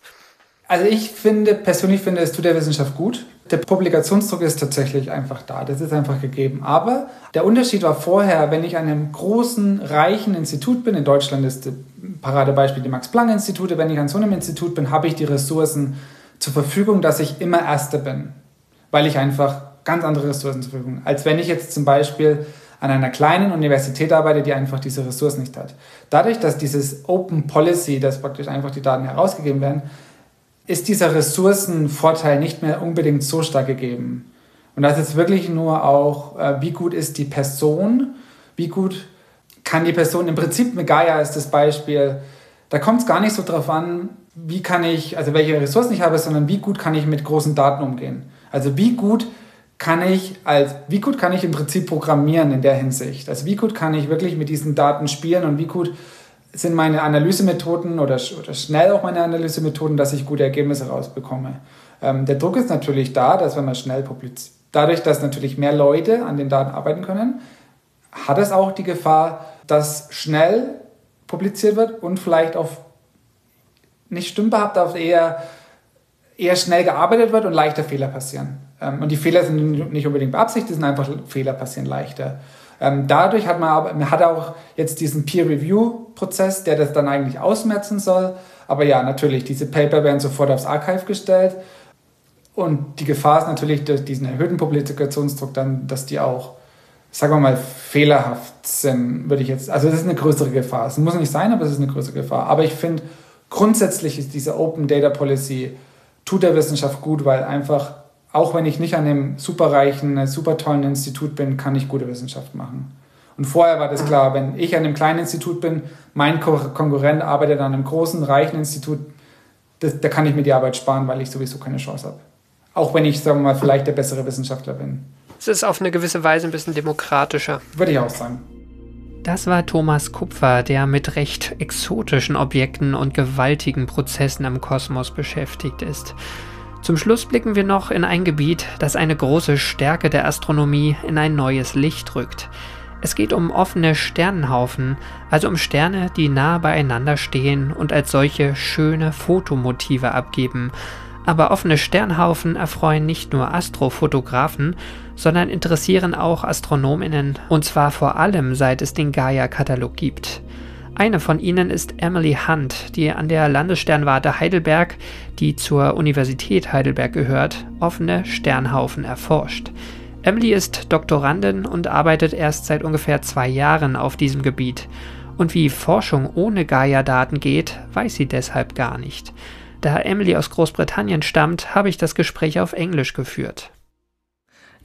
S1: Also ich finde, persönlich finde, es tut der Wissenschaft gut. Der Publikationsdruck ist tatsächlich einfach da. Das ist einfach gegeben. Aber der Unterschied war vorher, wenn ich an einem großen, reichen Institut bin, in Deutschland ist das Paradebeispiel die Max-Planck-Institute, wenn ich an so einem Institut bin, habe ich die Ressourcen zur Verfügung, dass ich immer Erster bin. Weil ich einfach ganz andere Ressourcen zur Verfügung habe. Als wenn ich jetzt zum Beispiel an einer kleinen Universität arbeite, die einfach diese Ressourcen nicht hat. Dadurch, dass dieses Open Policy, dass praktisch einfach die Daten herausgegeben werden, ist dieser Ressourcenvorteil nicht mehr unbedingt so stark gegeben. Und das ist wirklich nur auch, äh, wie gut ist die Person, wie gut kann die Person, im Prinzip mit Gaia ist das Beispiel, da kommt es gar nicht so drauf an, wie kann ich, also welche Ressourcen ich habe, sondern wie gut kann ich mit großen Daten umgehen. Also wie gut kann ich als, wie gut kann ich im Prinzip programmieren in der Hinsicht? Also wie gut kann ich wirklich mit diesen Daten spielen und wie gut sind meine Analysemethoden oder, oder schnell auch meine Analysemethoden, dass ich gute Ergebnisse rausbekomme. Ähm, der Druck ist natürlich da, dass wenn man schnell publiziert, dadurch, dass natürlich mehr Leute an den Daten arbeiten können, hat es auch die Gefahr, dass schnell publiziert wird und vielleicht auf nicht stümperhaft, auf eher, eher schnell gearbeitet wird und leichter Fehler passieren. Ähm, und die Fehler sind nicht unbedingt beabsichtigt, sind einfach Fehler passieren leichter. Ähm, dadurch hat man man hat auch jetzt diesen Peer-Review-Prozess, der das dann eigentlich ausmerzen soll. Aber ja, natürlich, diese Paper werden sofort aufs Archive gestellt. Und die Gefahr ist natürlich durch diesen erhöhten Publikationsdruck dann, dass die auch, sagen wir mal, fehlerhaft sind, würde ich jetzt, also das ist eine größere Gefahr. Es muss nicht sein, aber es ist eine größere Gefahr. Aber ich finde, grundsätzlich ist diese Open Data Policy, tut der Wissenschaft gut, weil einfach auch wenn ich nicht an einem superreichen, super tollen Institut bin, kann ich gute Wissenschaft machen. Und vorher war das klar, wenn ich an einem kleinen Institut bin, mein Konkurrent arbeitet an einem großen, reichen Institut, das, da kann ich mir die Arbeit sparen, weil ich sowieso keine Chance habe. Auch wenn ich, sagen wir mal, vielleicht der bessere Wissenschaftler bin.
S4: Es ist auf eine gewisse Weise ein bisschen demokratischer.
S1: Würde ich auch sagen.
S4: Das war Thomas Kupfer, der mit recht exotischen Objekten und gewaltigen Prozessen im Kosmos beschäftigt ist. Zum Schluss blicken wir noch in ein Gebiet, das eine große Stärke der Astronomie in ein neues Licht rückt. Es geht um offene Sternenhaufen, also um Sterne, die nah beieinander stehen und als solche schöne Fotomotive abgeben. Aber offene Sternhaufen erfreuen nicht nur Astrofotografen, sondern interessieren auch Astronominnen, und zwar vor allem seit es den Gaia-Katalog gibt. Eine von ihnen ist Emily Hunt, die an der Landessternwarte Heidelberg, die zur Universität Heidelberg gehört, offene Sternhaufen erforscht. Emily ist Doktorandin und arbeitet erst seit ungefähr zwei Jahren auf diesem Gebiet. Und wie Forschung ohne Gaia-Daten geht, weiß sie deshalb gar nicht. Da Emily aus Großbritannien stammt, habe ich das Gespräch auf Englisch geführt.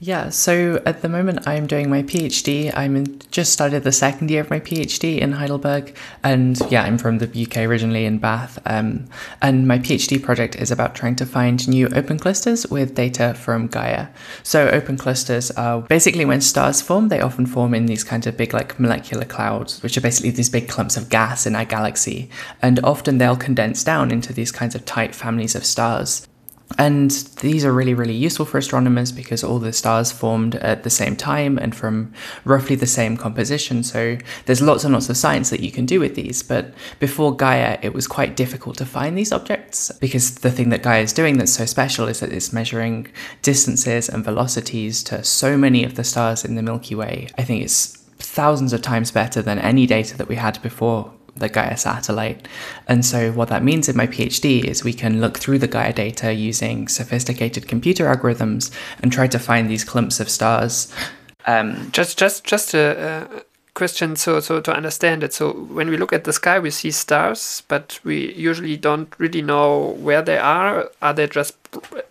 S2: Yeah, so at the moment I'm doing my PhD. I'm in, just started the second year of my PhD in Heidelberg, and yeah, I'm from the UK originally in Bath. Um, and my PhD project is about trying to find new open clusters with data from Gaia. So open clusters are basically when stars form, they often form in these kinds of big like molecular clouds, which are basically these big clumps of gas in our galaxy, and often they'll condense down into these kinds of tight families of stars. And these are really, really useful for astronomers because all the stars formed at the same time and from roughly the same composition. So there's lots and lots of science that you can do with these. But before Gaia, it was quite difficult to find these objects because the thing that Gaia is doing that's so special is that it's measuring distances and velocities to so many of the stars in the Milky Way. I think it's thousands of times better than any data that we had before the Gaia satellite. And so, what that means in my PhD is we can look through the Gaia data using sophisticated computer algorithms and try to find these clumps of stars.
S4: Um, just, just, just a, uh, question so so to understand it. So when we look at the sky we see stars but we usually don't really know where they are. Are they just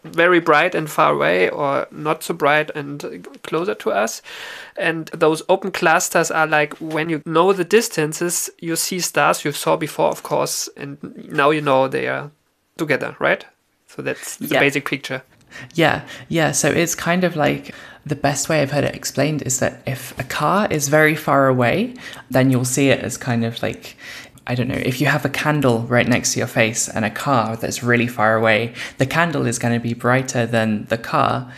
S4: very bright and far away or not so bright and closer to us? And those open clusters are like when you know the distances you see stars you saw before of course and now you know they are together right? So that's the yeah. basic picture
S2: yeah, yeah. So it's kind of like the best way I've heard it explained is that if a car is very far away, then you'll see it as kind of like I don't know, if you have a candle right next to your face and a car that's really far away, the candle is going to be brighter than the car,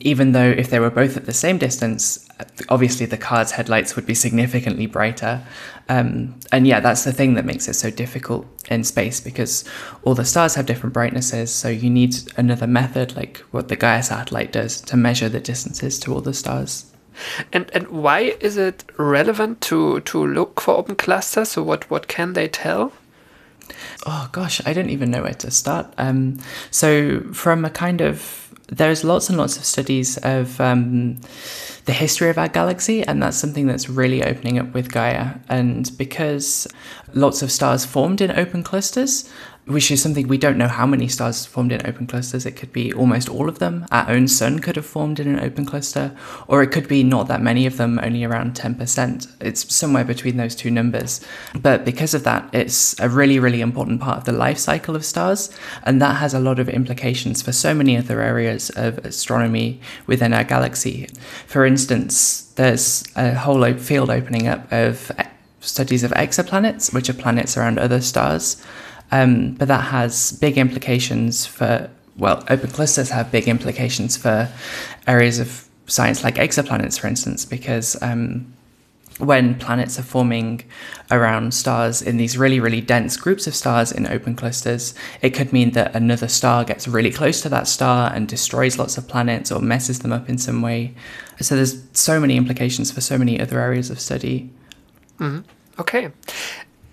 S2: even though if they were both at the same distance, obviously the car's headlights would be significantly brighter. Um, and yeah, that's the thing that makes it so difficult in space because all the stars have different brightnesses. So you need another method, like what the Gaia satellite does, to measure the distances to all the stars.
S4: And and why is it relevant to to look for open clusters? So what what can they tell?
S2: Oh gosh, I don't even know where to start. Um, so from a kind of there's lots and lots of studies of um, the history of our galaxy, and that's something that's really opening up with Gaia. And because lots of stars formed in open clusters, which is something we don't know how many stars formed in open clusters. It could be almost all of them. Our own sun could have formed in an open cluster, or it could be not that many of them, only around 10%. It's somewhere between those two numbers. But because of that, it's a really, really important part of the life cycle of stars, and that has a lot of implications for so many other areas of astronomy within our galaxy. For instance, there's a whole field opening up of studies of exoplanets, which are planets around other stars. Um, but that has big implications for, well, open clusters have big implications for areas of science like exoplanets, for instance, because um, when planets are forming around stars in these really, really dense groups of stars in open clusters, it could mean that another star gets really close to that star and destroys lots of planets or messes them up in some way. So there's so many implications for so many other areas of study.
S4: Mm-hmm. Okay.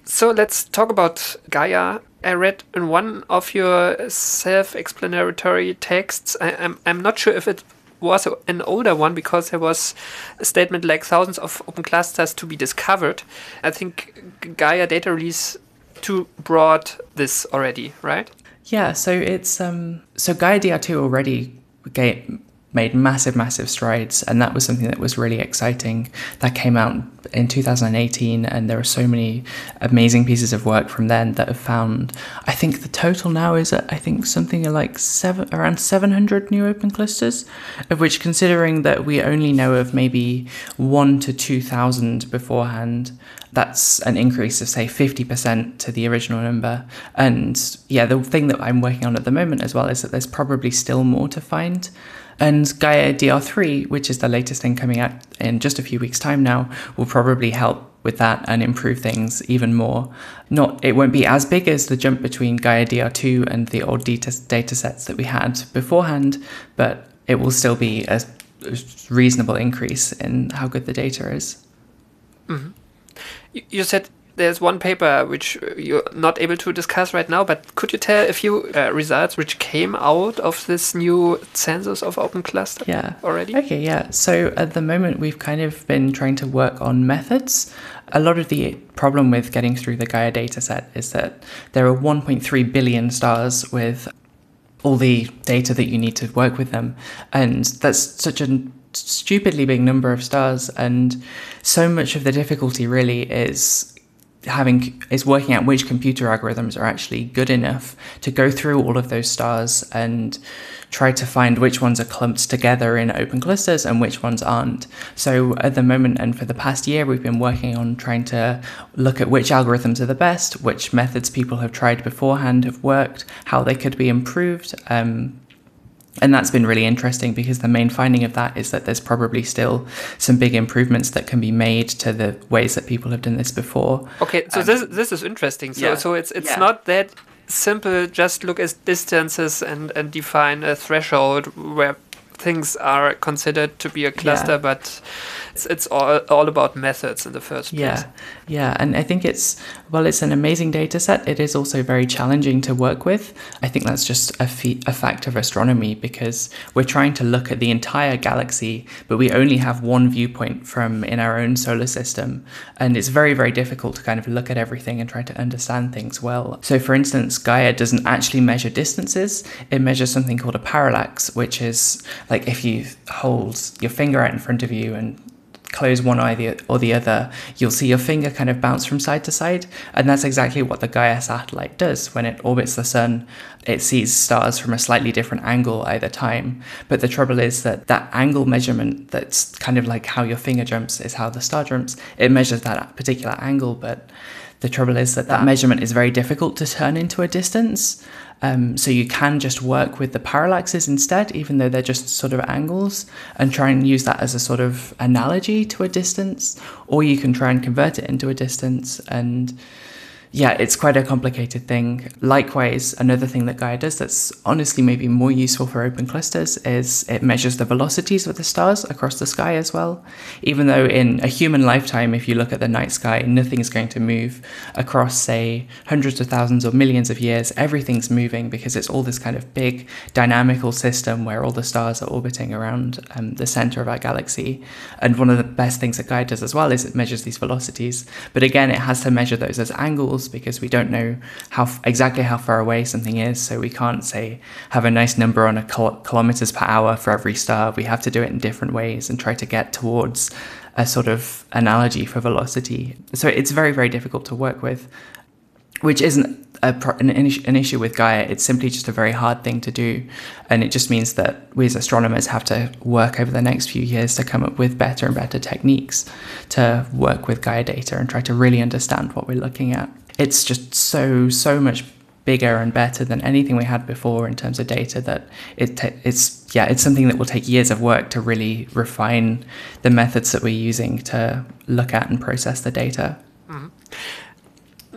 S4: So let's talk about Gaia. I read in one of your self-explanatory texts. I, am I'm, I'm not sure if it was an older one because there was a statement like thousands of open clusters to be discovered. I think Gaia data release 2 brought this already, right?
S2: Yeah, so it's um so Gaia DR2 already made massive, massive strides. And that was something that was really exciting. That came out in 2018, and there are so many amazing pieces of work from then that have found. I think the total now is, I think, something like seven, around 700 new open clusters, of which, considering that we only know of maybe one to 2,000 beforehand, that's an increase of say 50% to the original number and yeah the thing that i'm working on at the moment as well is that there's probably still more to find And Gaia DR3, which is the latest thing coming out in just a few weeks' time now, will probably help with that and improve things even more. Not it won't be as big as the jump between Gaia DR2 and the old data, data sets that we had beforehand, but it will still be a reasonable increase in how good the data is.
S4: Mm-hmm. You said there's one paper which you're not able to discuss right now, but could you tell a few uh, results which came out of this new census of Open Cluster
S2: yeah.
S4: already?
S2: Okay, yeah. So at the moment, we've kind of been trying to work on methods. A lot of the problem with getting through the Gaia dataset is that there are 1.3 billion stars with all the data that you need to work with them. And that's such a stupidly big number of stars. And so much of the difficulty really is having is working out which computer algorithms are actually good enough to go through all of those stars and try to find which ones are clumped together in open clusters and which ones aren't. So at the moment and for the past year we've been working on trying to look at which algorithms are the best, which methods people have tried beforehand have worked, how they could be improved. Um, and that's been really interesting because the main finding of that is that there's probably still some big improvements that can be made to the ways that people have done this before.
S4: Okay, so um, this this is interesting. So yeah. so it's it's yeah. not that simple. Just look at distances and and define a threshold where things are considered to be a cluster, yeah. but it's, it's all, all about methods in the first place.
S2: Yeah, yeah, and I think it's well, it's an amazing data set. It is also very challenging to work with. I think that's just a, fe- a fact of astronomy because we're trying to look at the entire galaxy, but we only have one viewpoint from in our own solar system, and it's very very difficult to kind of look at everything and try to understand things well. So, for instance, Gaia doesn't actually measure distances; it measures something called a parallax, which is like if you hold your finger out in front of you and close one eye or the other, you'll see your finger kind of bounce from side to side. And that's exactly what the Gaia satellite does. When it orbits the sun, it sees stars from a slightly different angle either time. But the trouble is that that angle measurement, that's kind of like how your finger jumps, is how the star jumps. It measures that particular angle, but the trouble is that that measurement is very difficult to turn into a distance. Um, so you can just work with the parallaxes instead, even though they're just sort of angles, and try and use that as a sort of analogy to a distance, or you can try and convert it into a distance and yeah, it's quite a complicated thing. Likewise, another thing that Gaia does that's honestly maybe more useful for open clusters is it measures the velocities of the stars across the sky as well. Even though in a human lifetime, if you look at the night sky, nothing's going to move across, say, hundreds of thousands or millions of years. Everything's moving because it's all this kind of big dynamical system where all the stars are orbiting around um, the center of our galaxy. And one of the best things that Gaia does as well is it measures these velocities. But again, it has to measure those as angles because we don't know how exactly how far away something is. So we can't say have a nice number on a kil- kilometers per hour for every star. We have to do it in different ways and try to get towards a sort of analogy for velocity. So it's very very difficult to work with, which isn't a, an, an, issue with Gaia. It's simply just a very hard thing to do. And it just means that we as astronomers have to work over the next few years to come up with better and better techniques to work with Gaia data and try to really understand what we're looking at it's just so so much bigger and better than anything we had before in terms of data that it it's yeah it's something that will take years of work to really refine the methods that we're using to look at and process the data. Mm-hmm.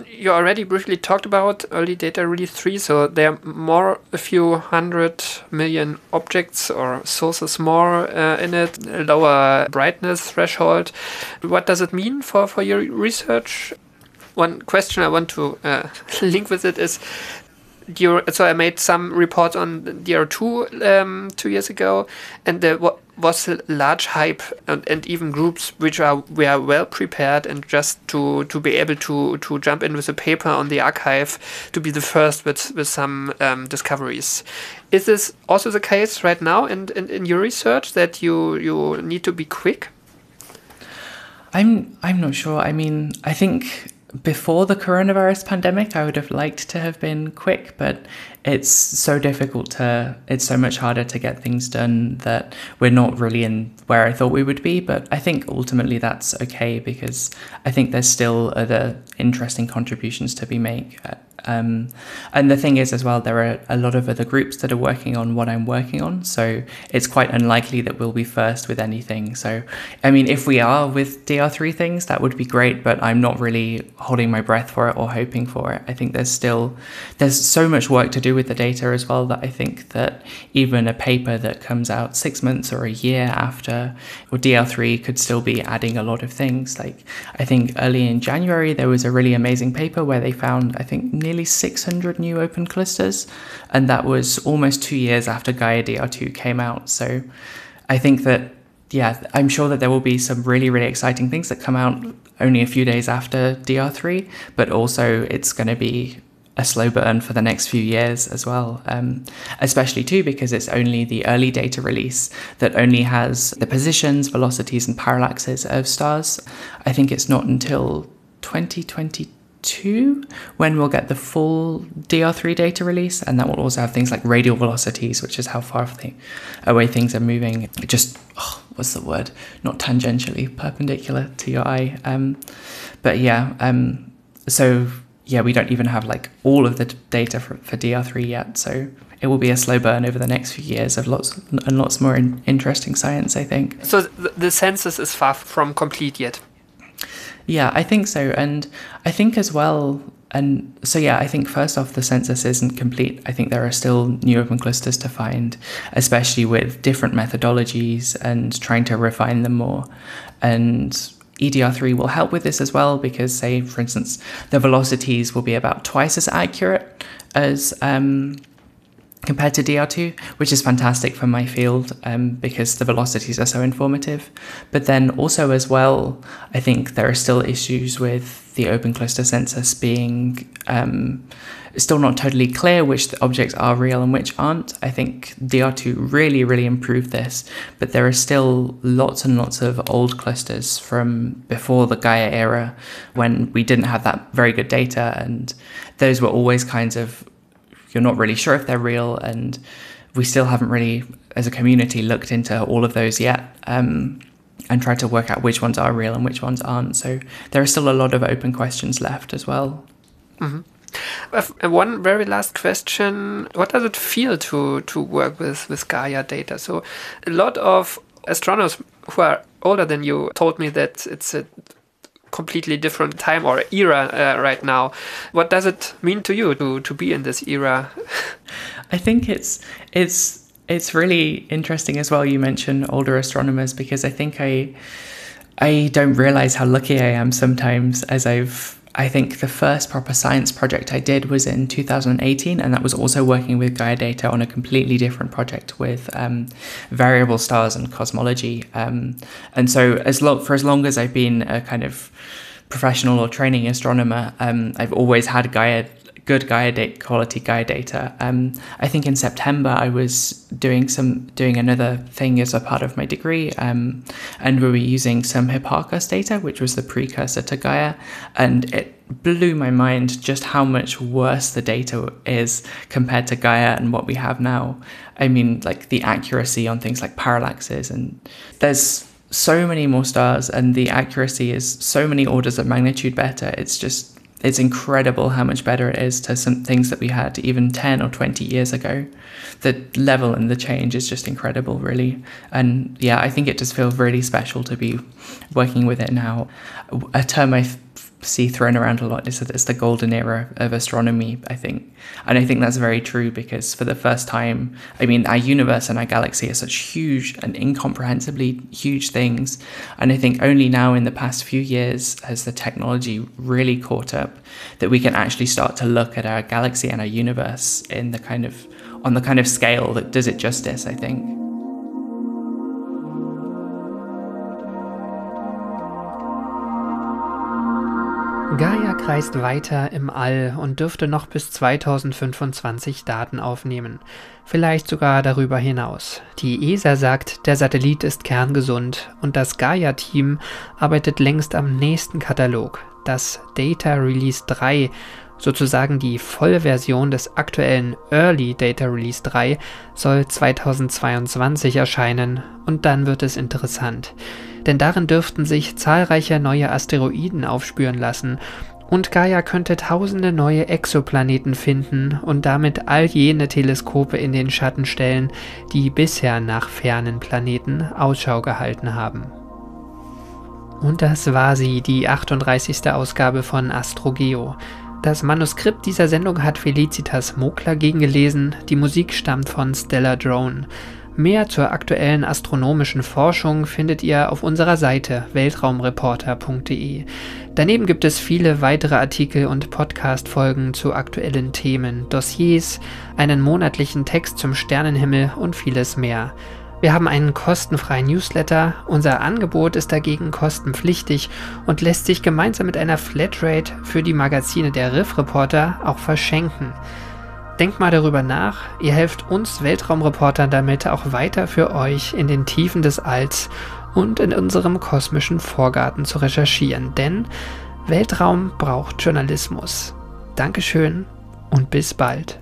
S4: you already briefly talked about early data release 3 so there are more a few hundred million objects or sources more uh, in it lower brightness threshold. What does it mean for for your research one question I want to uh, (laughs) link with it is so I made some reports on DR2 um, two years ago, and there was a large hype and, and, even groups which are were well prepared and just to, to be able to, to jump in with a paper on the archive to be the first with, with some um, discoveries. Is this also the case right now in, in, in your research that you, you need to be quick?
S2: I'm I'm not sure. I mean, I think before the coronavirus pandemic, I would have liked to have been quick, but it's so difficult to, it's so much harder to get things done that we're not really in where I thought we would be. But I think ultimately that's okay because I think there's still other interesting contributions to be made um, and the thing is, as well, there are a lot of other groups that are working on what I'm working on. So it's quite unlikely that we'll be first with anything. So, I mean, if we are with DR3 things, that would be great, but I'm not really holding my breath for it or hoping for it. I think there's still, there's so much work to do with the data as well that I think that even a paper that comes out six months or a year after or DR3 could still be adding a lot of things. Like, I think early in January, there was a really amazing paper where they found, I think, nearly 600 new open clusters, and that was almost two years after Gaia DR2 came out. So I think that, yeah, I'm sure that there will be some really, really exciting things that come out only a few days after DR3, but also it's going to be a slow burn for the next few years as well. Um, especially too because it's only the early data release that only has the positions, velocities, and parallaxes of stars. I think it's not until 2022 two when we'll get the full DR3 data release, and that will also have things like radial velocities, which is how far away things are moving. Just oh, what's the word? Not tangentially, perpendicular to your eye. Um, but yeah, um, so yeah, we don't even have like all of the data for, for DR3 yet. So it will be a slow burn over the next few years of lots and lots more in, interesting science, I think.
S4: So the, the census is far from complete yet.
S2: Yeah, I think so. And I think as well, and so yeah, I think first off, the census isn't complete. I think there are still new open clusters to find, especially with different methodologies and trying to refine them more. And EDR3 will help with this as well because, say, for instance, the velocities will be about twice as accurate as um, compared to DR2, which is fantastic for my field um, because the velocities are so informative. But then also, as well, I think there are still issues with the open cluster census being um, still not totally clear which objects are real and which aren't. I think DR2 really, really improved this, but there are still lots and lots of old clusters from before the Gaia era when we didn't have that very good data, and those were always kinds of you're not really sure if they're real, and we still haven't really, as a community, looked into all of those yet. Um, and tried to work out which ones are real and which ones aren't. So there are still a lot of open questions left as well.
S4: Mm-hmm. One very last question: What does it feel to to work with with Gaia data? So, a lot of astronomers who are older than you told me that it's a completely different time or era uh, right now. What does it mean to you to to be in this era? (laughs)
S2: I think it's it's it's really interesting as well. You mentioned older astronomers because I think I I don't realize how lucky I am sometimes as I've I think the first proper science project I did was in 2018, and that was also working with Gaia Data on a completely different project with um, variable stars and cosmology. Um, and so, as long for as long as I've been a kind of professional or training astronomer, um, I've always had Gaia good Gaia data, quality Gaia data. Um, I think in September I was doing some doing another thing as a part of my degree, um, and we were using some Hipparcos data, which was the precursor to Gaia, and it blew my mind just how much worse the data is compared to Gaia and what we have now. I mean, like the accuracy on things like parallaxes, and there's so many more stars, and the accuracy is so many orders of magnitude better. It's just it's incredible how much better it is to some things that we had even 10 or 20 years ago. The level and the change is just incredible, really. And yeah, I think it does feel really special to be working with it now. A term I see thrown around a lot is that it's the golden era of astronomy, I think. And I think that's very true because for the first time, I mean, our universe and our galaxy are such huge and incomprehensibly huge things. And I think only now in the past few years has the technology really caught up that we can actually start to look at our galaxy and our universe in the kind of on the kind of scale that does it justice, I think.
S4: Gaia kreist weiter im All und dürfte noch bis 2025 Daten aufnehmen, vielleicht sogar darüber hinaus. Die ESA sagt, der Satellit ist kerngesund und das Gaia-Team arbeitet längst am nächsten Katalog, Das Data Release 3, sozusagen die Vollversion des aktuellen Early Data Release 3, soll 2022 erscheinen und dann wird es interessant. Denn darin dürften sich zahlreiche neue Asteroiden aufspüren lassen und Gaia könnte tausende neue Exoplaneten finden und damit all jene Teleskope in den Schatten stellen, die bisher nach fernen Planeten Ausschau gehalten haben. Und das war sie, die 38. Ausgabe von AstroGeo. Das Manuskript dieser Sendung hat Felicitas Mokler gegengelesen, die Musik stammt von Stella Drone. Mehr zur aktuellen astronomischen Forschung findet ihr auf unserer Seite weltraumreporter.de. Daneben gibt es viele weitere Artikel und Podcast-Folgen zu aktuellen Themen, Dossiers, einen monatlichen Text zum Sternenhimmel und vieles mehr. Wir haben einen kostenfreien Newsletter, unser Angebot ist dagegen kostenpflichtig und lässt sich gemeinsam mit einer Flatrate für die Magazine der Riff Reporter auch verschenken. Denkt mal darüber nach, ihr helft uns Weltraumreportern damit auch weiter für euch in den Tiefen des Alls und in unserem kosmischen Vorgarten zu recherchieren, denn Weltraum braucht Journalismus. Dankeschön und bis bald.